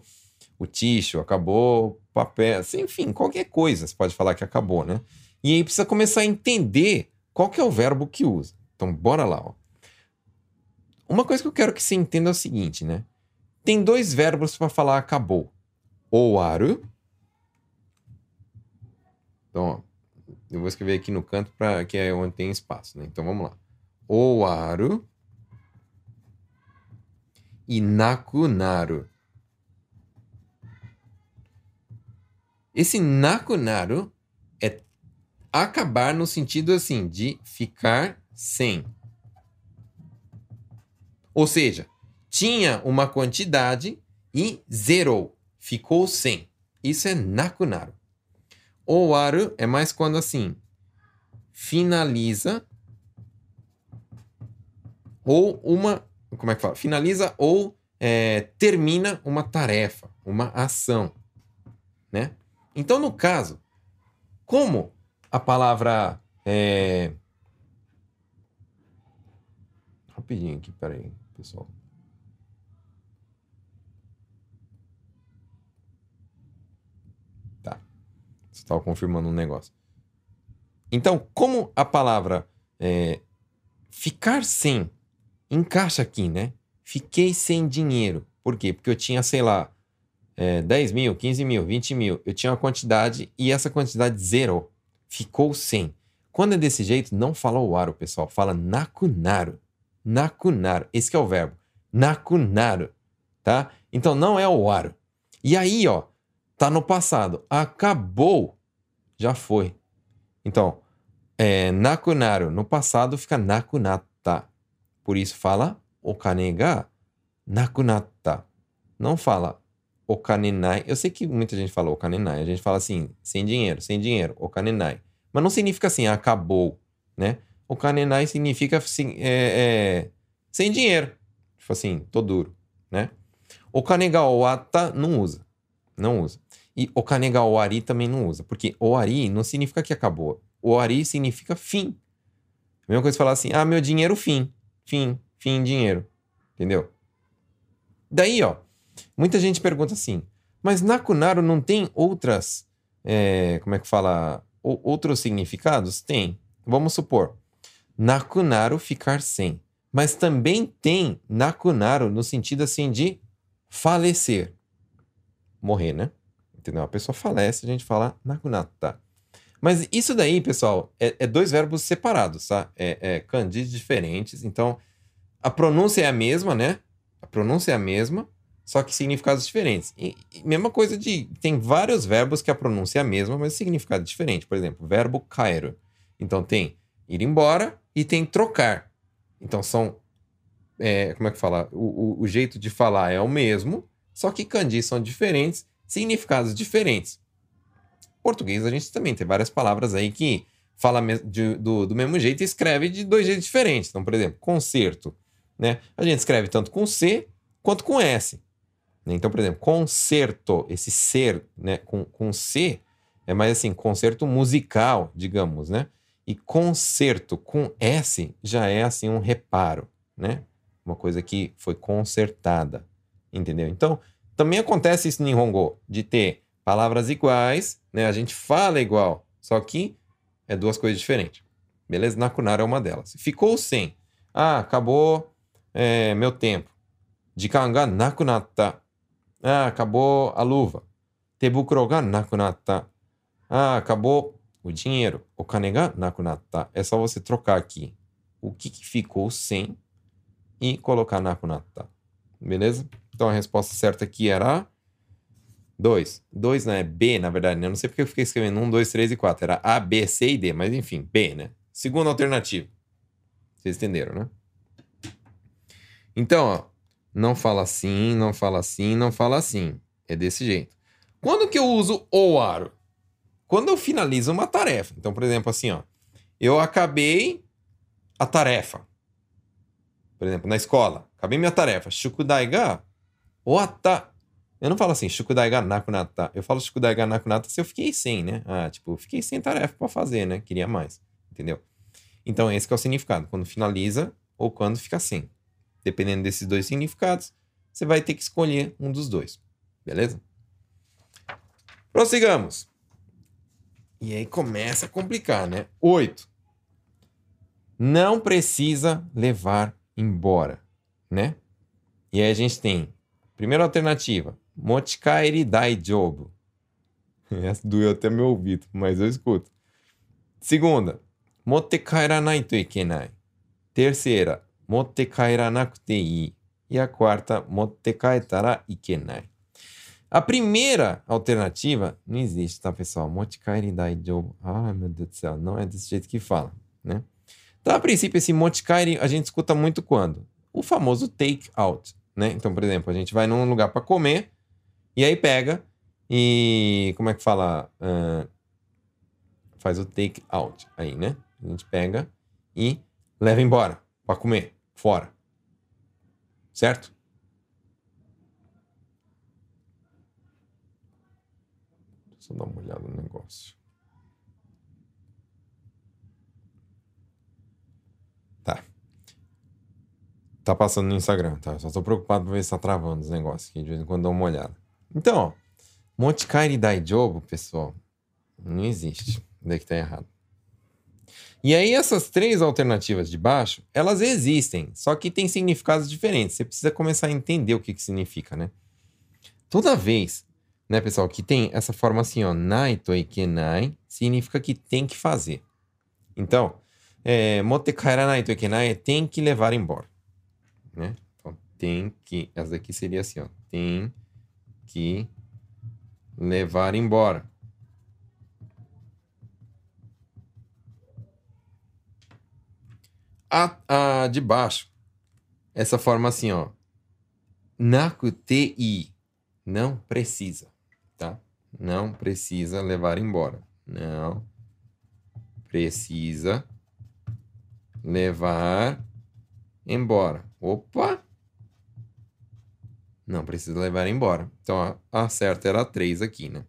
o ticho, acabou papel, assim, enfim, qualquer coisa você pode falar que acabou, né? E aí precisa começar a entender qual que é o verbo que usa. Então, bora lá, ó. Uma coisa que eu quero que você entenda é o seguinte, né? Tem dois verbos para falar acabou. Owaru. Então, eu vou escrever aqui no canto para que é onde tem espaço, né? Então vamos lá. Owaru e nakunaru. Esse nakunaru é acabar no sentido assim, de ficar sem. Ou seja, tinha uma quantidade e zerou, ficou sem. Isso é nakunaru. Owaru é mais quando assim, finaliza ou uma, como é que fala? Finaliza ou é, termina uma tarefa, uma ação, né? Então, no caso, como a palavra é... rapidinho aqui, peraí, pessoal. Tá. Você estava confirmando um negócio. Então, como a palavra é, ficar sem encaixa aqui, né? Fiquei sem dinheiro. Por quê? Porque eu tinha, sei lá, é, 10 mil, 15 mil, 20 mil. Eu tinha uma quantidade e essa quantidade zerou. Ficou sem. Quando é desse jeito, não fala o aro, pessoal. Fala nakunaru. Nakunaru. Esse é o verbo. Nakunaru. Tá? Então não é o aro. E aí, ó, tá no passado. Acabou. Já foi. Então, é, nakunaru no passado fica nakunata. Por isso fala o kane ga nakunatta. Não fala o kanenai. Eu sei que muita gente fala o kanenai. A gente fala assim, sem dinheiro, sem dinheiro, o kanenai. Mas não significa assim, acabou, né? O kanenai significa assim, é, é, sem dinheiro. Tipo assim, tô duro, né? O kanega oata não usa. Não usa. E o kanega oari também não usa. Porque oari não significa que acabou. Oari significa fim. A mesma coisa falar assim, ah, meu dinheiro fim. Fim, fim, dinheiro. Entendeu? Daí, ó, muita gente pergunta assim, mas Nakunaru não tem outras, é, como é que fala, o, outros significados? Tem. Vamos supor, Nakunaru ficar sem. Mas também tem Nakunaru no sentido assim de falecer. Morrer, né? Entendeu? A pessoa falece, a gente fala Nakunata. Mas isso daí, pessoal, é, é dois verbos separados, tá? É, é kanjis diferentes. Então, a pronúncia é a mesma, né? A pronúncia é a mesma, só que significados diferentes. E, e, mesma coisa de. Tem vários verbos que a pronúncia é a mesma, mas significado diferente. Por exemplo, verbo cairo. Então tem ir embora e tem trocar. Então são. É, como é que fala? O, o, o, jeito de falar é o mesmo, só que kanjis são diferentes, significados diferentes português a gente também tem várias palavras aí que fala de, do, do mesmo jeito e escreve de dois jeitos diferentes. Então, por exemplo, concerto, né? A gente escreve tanto com C quanto com S. Então, por exemplo, concerto, esse ser, né, com, com C, é mais assim, concerto musical, digamos, né? E concerto com S já é assim um reparo, né? Uma coisa que foi consertada, entendeu? Então, também acontece isso no Nihongo, de ter palavras iguais, né? A gente fala igual, só que é duas coisas diferentes. Beleza? Nakunaru é uma delas. Ficou sem. Ah, acabou é, meu tempo. Jikan ga nakunatta. Ah, acabou a luva. Tebukuro ga nakunatta. Ah, acabou o dinheiro. O kane ga nakunatta. É só você trocar aqui o que, que ficou sem e colocar nakunatta. Beleza? Então a resposta certa aqui era 2. 2 não é B, na verdade, né? Eu não sei porque eu fiquei escrevendo 1, 2, 3 e 4. Era A, B, C e D, mas enfim, B, né? Segunda alternativa. Vocês entenderam, né? Então, ó, não fala assim, não fala assim, não fala assim. É desse jeito. Quando que eu uso o aro? Quando eu finalizo uma tarefa. Então, por exemplo, assim, ó. Eu acabei a tarefa. Por exemplo, na escola. Acabei minha tarefa. Shukudai ga oata eu não falo assim, shukudai ga nakunata. Eu falo shukudai ga nakunata se eu fiquei sem, né? Ah, tipo, fiquei sem tarefa para fazer, né? Queria mais, entendeu? Então, esse é o significado. Quando finaliza ou quando fica sem. Dependendo desses dois significados, você vai ter que escolher um dos dois. Beleza? Prossigamos. E aí começa a complicar, né? Oito. Não precisa levar embora, né? E aí a gente tem, primeira alternativa, Mochikaeri daijoubu. Essa doeu até meu ouvido, mas eu escuto. Segunda, motte kairanai to ikenai. Terceira, motte kairanakute ii. E a quarta, motte kaetara ikenai. A primeira alternativa não existe, tá, pessoal? Mochikairi daijoubu. Ai, meu Deus do céu, não é desse jeito que fala, né? Então, a princípio, esse mochikairi a gente escuta muito quando? O famoso take out, né? Então, por exemplo, a gente vai num lugar para comer e aí pega e como é que fala? Uh, faz o take out aí, né? A gente pega e leva embora para comer fora. Certo? Eu dar uma olhada no negócio. Tá. Tá passando no Instagram, tá? Só tô preocupado pra ver se tá travando os negócios aqui. De vez em quando dá uma olhada. Então, ó. Monte Kairi Daijobu, pessoal, não existe. Daí que tá errado. E aí, essas três alternativas de baixo, elas existem, só que têm significados diferentes. Você precisa começar a entender o que, que significa, né? Toda vez, né, pessoal, que tem essa forma assim, ó, nai to ikenai, significa que tem que fazer. Então, é, mote kairanai to ikenai é tem que levar embora, né? Então, tem que, essa daqui seria assim, ó, tem que levar embora. A, a de baixo, essa forma assim, ó. Nakutei. Não precisa, tá? Não precisa levar embora. Não precisa levar embora. Opa! Não precisa levar embora. Então, a, a certa era a 3 aqui, né?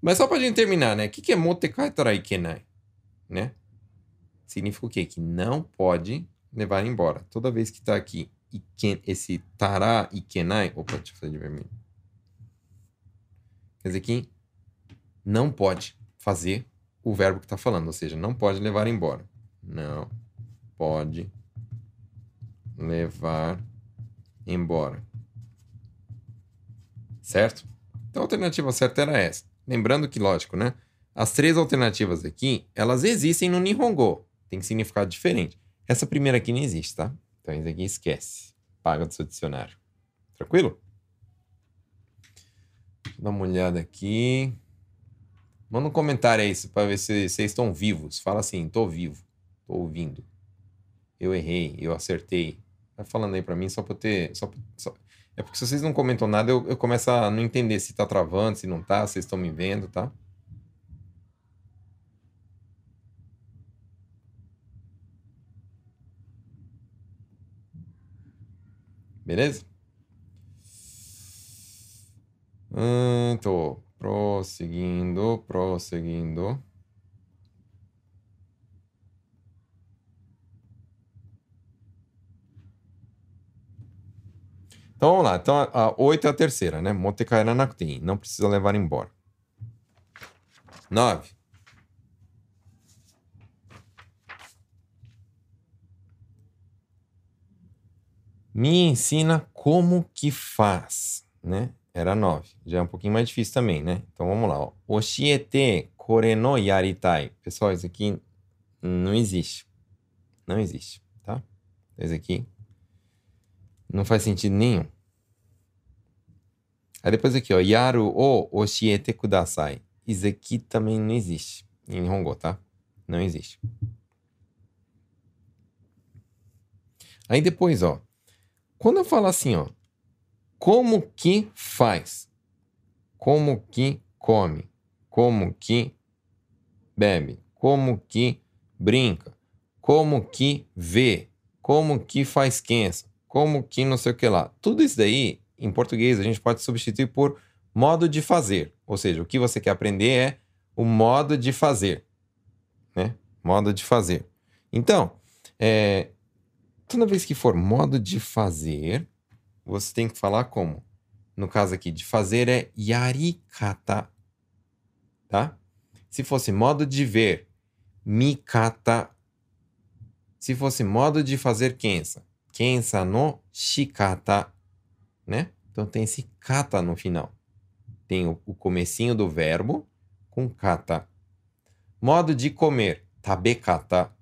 Mas só pra gente terminar, né? O que, que é motekai tarai kenai? Né? significa o quê? Que não pode levar embora. Toda vez que está aqui esse tará e kenai. Opa, deixa eu fazer de vermelho. Quer dizer que não pode fazer o verbo que está falando, ou seja, não pode levar embora. Não pode levar embora. Certo? Então a alternativa certa era essa. Lembrando que, lógico, né? As três alternativas aqui, elas existem no Nihongo tem significado diferente. Essa primeira aqui não existe, tá? Então isso aqui esquece. Paga do seu dicionário. Tranquilo? Dar uma olhada aqui. Manda um comentário aí para ver se vocês estão vivos. Fala assim, estou vivo, estou ouvindo. Eu errei, eu acertei. Vai falando aí para mim só para ter... Só, só... É porque se vocês não comentam nada, eu, eu começo a não entender se tá travando, se não tá, vocês estão me vendo, tá? Beleza? Hum, tô prosseguindo, prosseguindo. Então vamos lá. Então a 8 é a terceira, né? Motecaira Nakutin. Não precisa levar embora. 9. Me ensina como que faz, né? Era 9. Já é um pouquinho mais difícil também, né? Então vamos lá. Oshiete kore no yaritai. Pessoal, isso aqui não existe. Não existe, tá? Esse aqui não faz sentido nenhum. Aí depois aqui, ó. Yaru o oshiete kudasai. Isso aqui também não existe em Nihongo, tá? Não existe. Aí depois, ó. Quando eu falo assim, ó, como que faz? Como que come? Como que bebe? Como que brinca? Como que vê? Como que faz quença? Como que não sei o que lá. Tudo isso daí, em português, a gente pode substituir por modo de fazer. Ou seja, o que você quer aprender é o modo de fazer. Né? Modo de fazer. Então, é, toda vez que for modo de fazer, você tem que falar como? No caso aqui, de fazer é yarikata, tá? Se fosse modo de ver, mikata. Se fosse modo de fazer kensa, kensa no shikata, né? Então tem esse kata no final. Tem o, o comecinho do verbo com kata. Modo de comer, tabekata.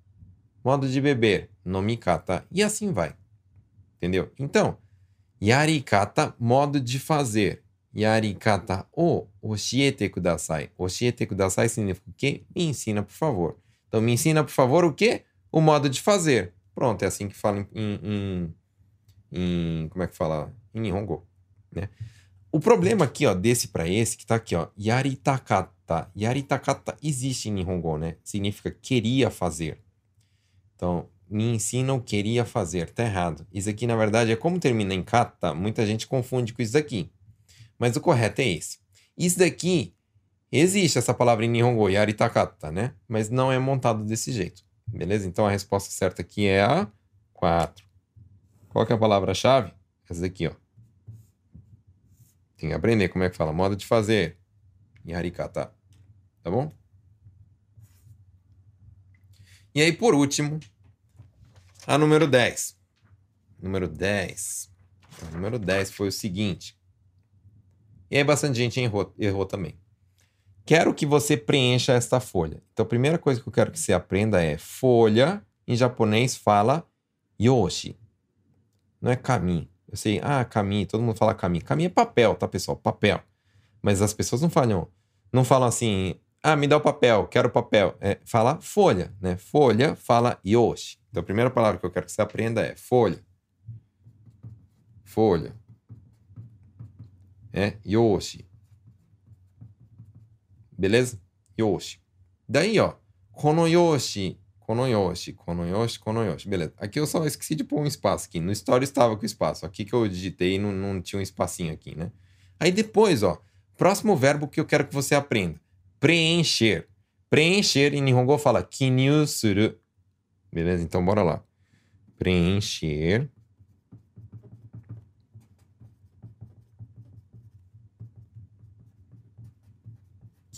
Modo de beber, nomikata, e assim vai. Entendeu? Então, yarikata, modo de fazer. yarikata o oshiete kudasai. Oshiete kudasai significa o quê? Me ensina, por favor. Então, me ensina, por favor, o quê? O modo de fazer. Pronto, é assim que fala em, em, em como é que fala? Em Nihongo, né? O problema aqui, ó, desse para esse, que tá aqui, ó, yaritakata. Yaritakata existe em Nihongo, né? Significa queria fazer. Então, me ensina o queria fazer. Tá errado. Isso aqui, na verdade, é como termina em kata, muita gente confunde com isso daqui. Mas o correto é esse. Isso daqui, existe essa palavra em Nihongo, yaritakata, né? Mas não é montado desse jeito. Beleza? Então a resposta certa aqui é a 4. Qual que é a palavra-chave? Essa daqui, ó. Tem que aprender como é que fala. Modo de fazer. Yarikata. Tá bom? E aí, por último, a número 10. Número 10. A número 10 foi o seguinte. E aí bastante gente errou, errou também. Quero que você preencha esta folha. Então a primeira coisa que eu quero que você aprenda é folha. Em japonês fala yoshi. Não é kami. Eu sei, ah, kami, todo mundo fala kami. Kami é papel, tá, pessoal? Papel. Mas as pessoas não falam, não falam assim, ah, me dá o papel, quero papel. É, fala folha, né? Folha fala yoshi. Então a primeira palavra que eu quero que você aprenda é folha. Folha. É yoshi. Beleza? Yoshi. Daí, ó, kono yoshi, kono yoshi, kono yoshi, kono yoshi. Beleza. Aqui eu só esqueci de pôr um espaço aqui. No story estava com espaço. Aqui que eu digitei não, não tinha um espacinho aqui, né? Aí depois, ó, próximo verbo que eu quero que você aprenda. Preencher. Preencher em Nihongo fala kinyu suru. Beleza? Então, bora lá. Preencher.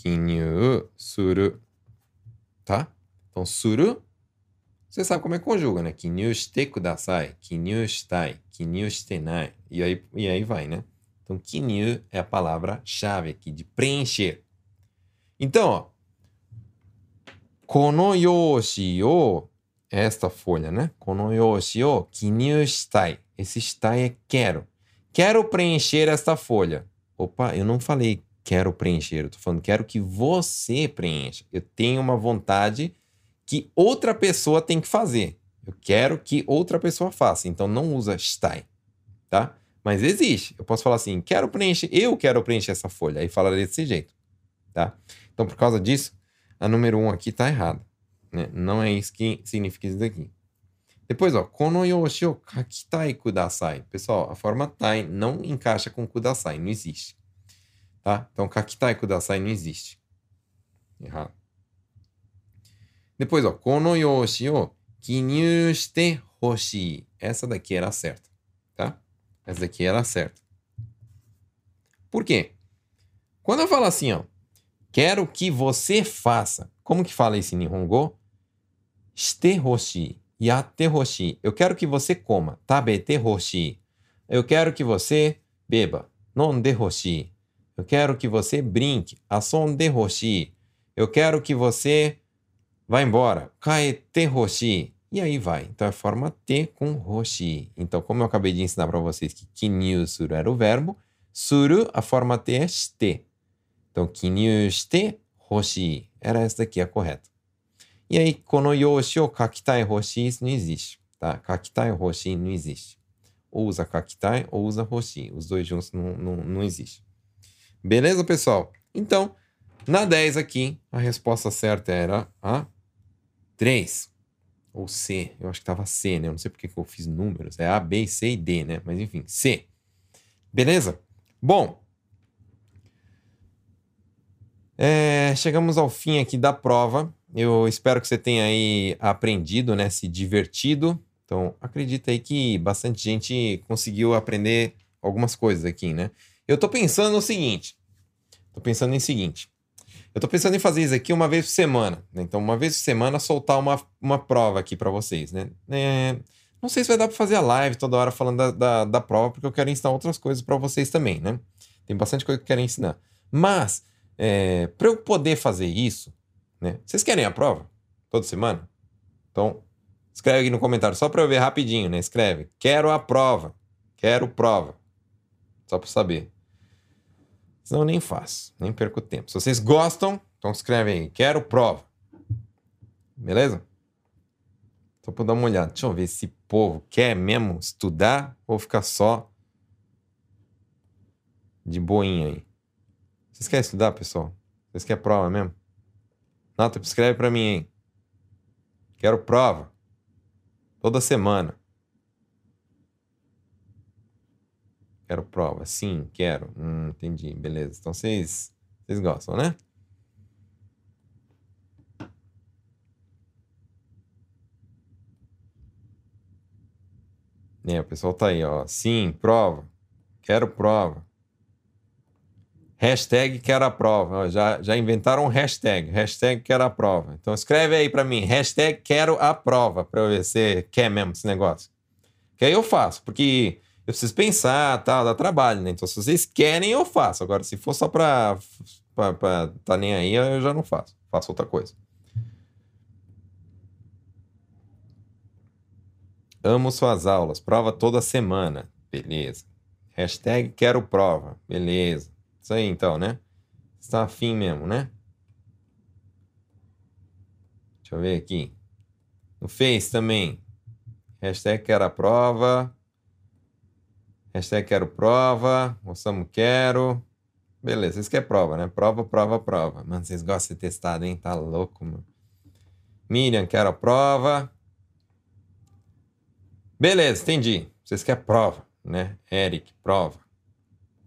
Kinyu suru. Tá? Então, suru, você sabe como é que conjuga, né? Kinyu shite kudasai, kinyu shitai, kinyu shitenai. E aí, e aí vai, né? Então, kinyu é a palavra-chave aqui de preencher. Então, ó. Kono yoshi o esta folha, né? Kono yoshi o kinyu shitai. Esse shitai é quero. Quero preencher esta folha. Opa, eu não falei quero preencher, eu tô falando quero que você preencha. Eu tenho uma vontade que outra pessoa tem que fazer. Eu quero que outra pessoa faça. Então não usa shitai, tá? Mas existe. Eu posso falar assim, quero preencher, eu quero preencher essa folha. Aí fala desse jeito, tá? Então por causa disso, a número 1 um aqui tá errada. Né? Não é isso que significa isso daqui. Depois, ó, kono yoshi o kakitai kudasai. Pessoal, a forma tai não encaixa com kudasai, não existe. Tá? Então, kakitai kudasai não existe. Errado. Depois, ó, kono yoshi o kinyu shite hoshi. Essa daqui era certa, tá? Essa daqui era certa. Por quê? Quando eu falo assim, ó, quero que você faça. Como que fala isso em Nihongo? Shite hoshi. Yatte. Eu quero que você coma. Tabete hoshi. Eu quero que você beba. Nonde hoshi. Eu quero que você brinque. Asonde hoshi. Eu quero que você vá embora. Kaete hoshi. E aí vai. Então é forma T com hoshi. Então, como eu acabei de ensinar para vocês que kinyu suru era o verbo, suru, a forma T é shite. Então, kinyu shite hoshi. Era essa daqui a correta. E aí, kono yoshi o kakitai hoshi, isso não existe, tá? Kakitai hoshi não existe. Ou usa kakitai ou usa hoshi. Os dois juntos não, não, não existe. Beleza, pessoal? Então, na 10 aqui, a resposta certa era a 3. Ou C. Eu acho que estava C, né? Eu não sei porque que eu fiz números. É A, B, C e D, né? Mas enfim, C. Beleza? Bom, é, chegamos ao fim aqui da prova. Eu espero que você tenha aí aprendido, né? Se divertido. Então, acredita aí que bastante gente conseguiu aprender algumas coisas aqui, né? Eu tô pensando no seguinte. Tô pensando em seguinte. Eu tô pensando em fazer isso aqui uma vez por semana. Né? Então, uma vez por semana, soltar uma, uma prova aqui para vocês, né? É, não sei se vai dar para fazer a live toda hora falando da, da, da prova, porque eu quero ensinar outras coisas para vocês também, né? Tem bastante coisa que eu quero ensinar. Mas, é, para eu poder fazer isso, né? Vocês querem a prova? Toda semana? Então, escreve aqui no comentário, só para eu ver rapidinho, né? Escreve, quero a prova. Quero prova. Só para saber. Senão nem faço, nem perco tempo. Se vocês gostam, então escreve aí, quero prova. Beleza? Só para dar uma olhada. Deixa eu ver se o povo quer mesmo estudar ou ficar só de boinha aí. Vocês querem estudar, pessoal? Vocês querem prova mesmo? Nota, escreve para mim, hein? Quero prova. Toda semana. Quero prova. Sim, quero. Hum, entendi. Beleza. Então vocês, vocês gostam, né? É, o pessoal tá aí, ó. Sim, prova. Quero prova. Hashtag quero a prova. Já, já inventaram um hashtag. Hashtag quero a prova. Então escreve aí para mim. Hashtag quero a prova. Para eu ver se quer mesmo esse negócio. Que aí eu faço. Porque eu preciso pensar, tal, dá trabalho, né? Então se vocês querem, eu faço. Agora, se for só pra, pra, pra tá nem aí, eu já não faço. Faço outra coisa. Amo suas aulas. Prova toda semana. Beleza. Hashtag quero prova. Beleza. Isso aí então, né? Está afim mesmo, né? Deixa eu ver aqui. No Face também. Hashtag quero a prova. Hashtag quero prova. Moçamos quero. Beleza, vocês querem prova, né? Prova, prova, prova. Mano, vocês gostam de testado, hein? Tá louco, mano. Miriam, quero a prova. Beleza, entendi. Vocês querem prova, né? Eric, prova.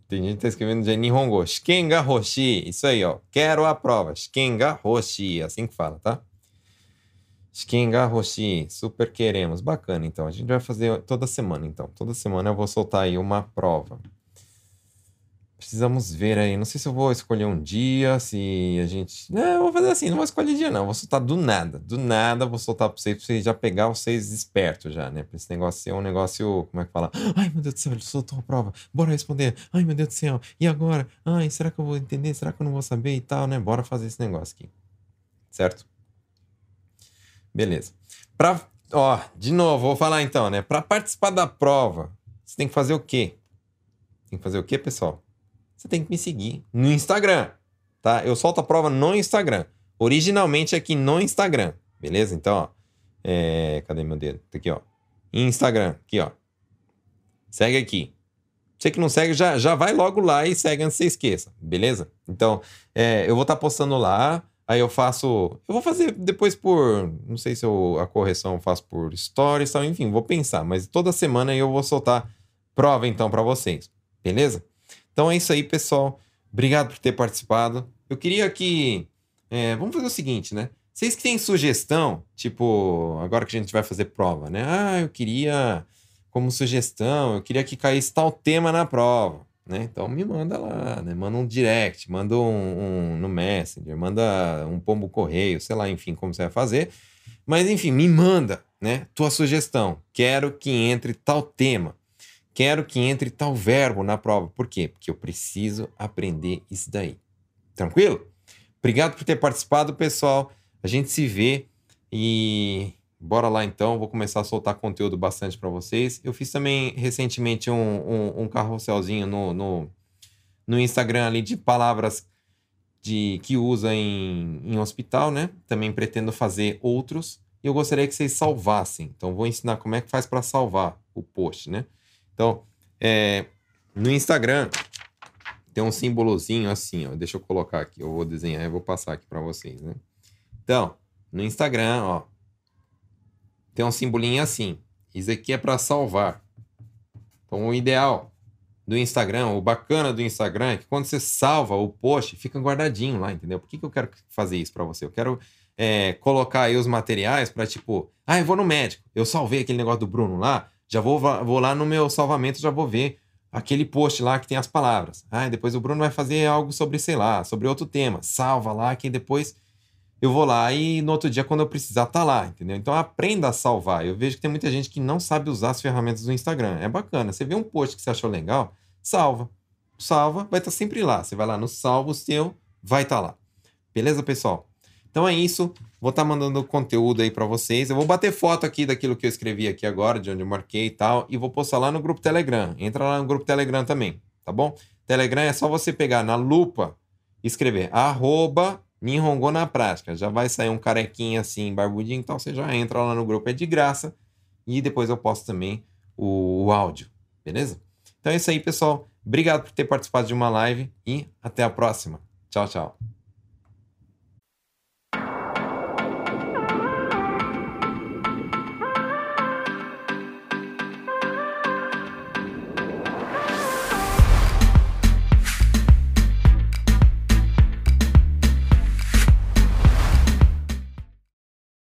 Tem gente que tá escrevendo de Nihongo. Shikenga Hoshi. Isso aí, ó. Quero a prova. Shikenga Hoshi. Assim que fala, tá? Shikenga Hoshi. Super queremos. Bacana, então. A gente vai fazer toda semana, então. Toda semana eu vou soltar aí uma prova. Precisamos ver aí. Não sei se eu vou escolher um dia, se a gente. Não, eu vou fazer assim, não vou escolher dia, não. Vou soltar do nada. Do nada, vou soltar pra vocês, pra vocês já pegar vocês espertos já, né? Pra esse negócio ser um negócio. Como é que fala? Ai, meu Deus do céu, ele soltou a prova. Bora responder. Ai, meu Deus do céu. E agora? Ai, será que eu vou entender? Será que eu não vou saber e tal, né? Bora fazer esse negócio aqui. Certo? Beleza. Pra. Ó, de novo, vou falar então, né? Pra participar da prova, você tem que fazer o quê? Tem que fazer o quê, pessoal? você tem que me seguir no Instagram, tá? Eu solto a prova no Instagram. Originalmente aqui no Instagram, beleza? Então, ó. É... Cadê meu dedo? Tá aqui, ó. Instagram, aqui, ó. Segue aqui. Você que não segue, já, já vai logo lá e segue antes que você esqueça, beleza? Então, é, eu vou estar tá postando lá. Aí eu faço. Eu vou fazer depois por. Não sei se eu, a correção eu faço por stories, tal, enfim, vou pensar. Mas toda semana eu vou soltar prova então para vocês, beleza? Então é isso aí, pessoal. Obrigado por ter participado. Eu queria que. É, vamos fazer o seguinte, né? Vocês que têm sugestão, tipo, agora que a gente vai fazer prova, né? Ah, eu queria, como sugestão, eu queria que caísse tal tema na prova, né? Então me manda lá, né? Manda um direct, manda um, um no Messenger, manda um pombo correio, sei lá, enfim, como você vai fazer. Mas enfim, me manda, né? Tua sugestão. Quero que entre tal tema. Quero que entre tal verbo na prova. Por quê? Porque eu preciso aprender isso daí. Tranquilo? Obrigado por ter participado, pessoal. A gente se vê e bora lá então. Vou começar a soltar conteúdo bastante para vocês. Eu fiz também recentemente um, um, um carrosselzinho no, no, no Instagram ali de palavras de que usa em, em hospital, né? Também pretendo fazer outros. E eu gostaria que vocês salvassem. Então, vou ensinar como é que faz para salvar o post, né? Então, é, no Instagram tem um símbolozinho assim, ó. Deixa eu colocar aqui, eu vou desenhar e vou passar aqui para vocês, né? Então, no Instagram, ó, tem um simbolinho assim. Isso aqui é para salvar. Então, o ideal do Instagram, o bacana do Instagram é que quando você salva o post, fica guardadinho lá, entendeu? Por que, que eu quero fazer isso para você? Eu quero é, colocar aí os materiais para tipo, ah, eu vou no médico, eu salvei aquele negócio do Bruno lá, já vou, vou lá no meu salvamento, já vou ver aquele post lá que tem as palavras. Ah, depois o Bruno vai fazer algo sobre, sei lá, sobre outro tema. Salva lá que depois eu vou lá e no outro dia, quando eu precisar, tá lá, entendeu? Então aprenda a salvar. Eu vejo que tem muita gente que não sabe usar as ferramentas do Instagram. É bacana. Você vê um post que você achou legal, salva. Salva, vai estar tá sempre lá. Você vai lá no salvo seu, vai estar tá lá. Beleza, pessoal? Então é isso. Vou estar tá mandando conteúdo aí para vocês. Eu vou bater foto aqui daquilo que eu escrevi aqui agora, de onde eu marquei e tal, e vou postar lá no grupo Telegram. Entra lá no grupo Telegram também, tá bom? Telegram é só você pegar na lupa escrever arroba Nihongo na prática. Já vai sair um carequinha assim, barbudinho, então você já entra lá no grupo, é de graça. E depois eu posto também o, o áudio, beleza? Então é isso aí, pessoal. Obrigado por ter participado de uma live e até a próxima. Tchau, tchau.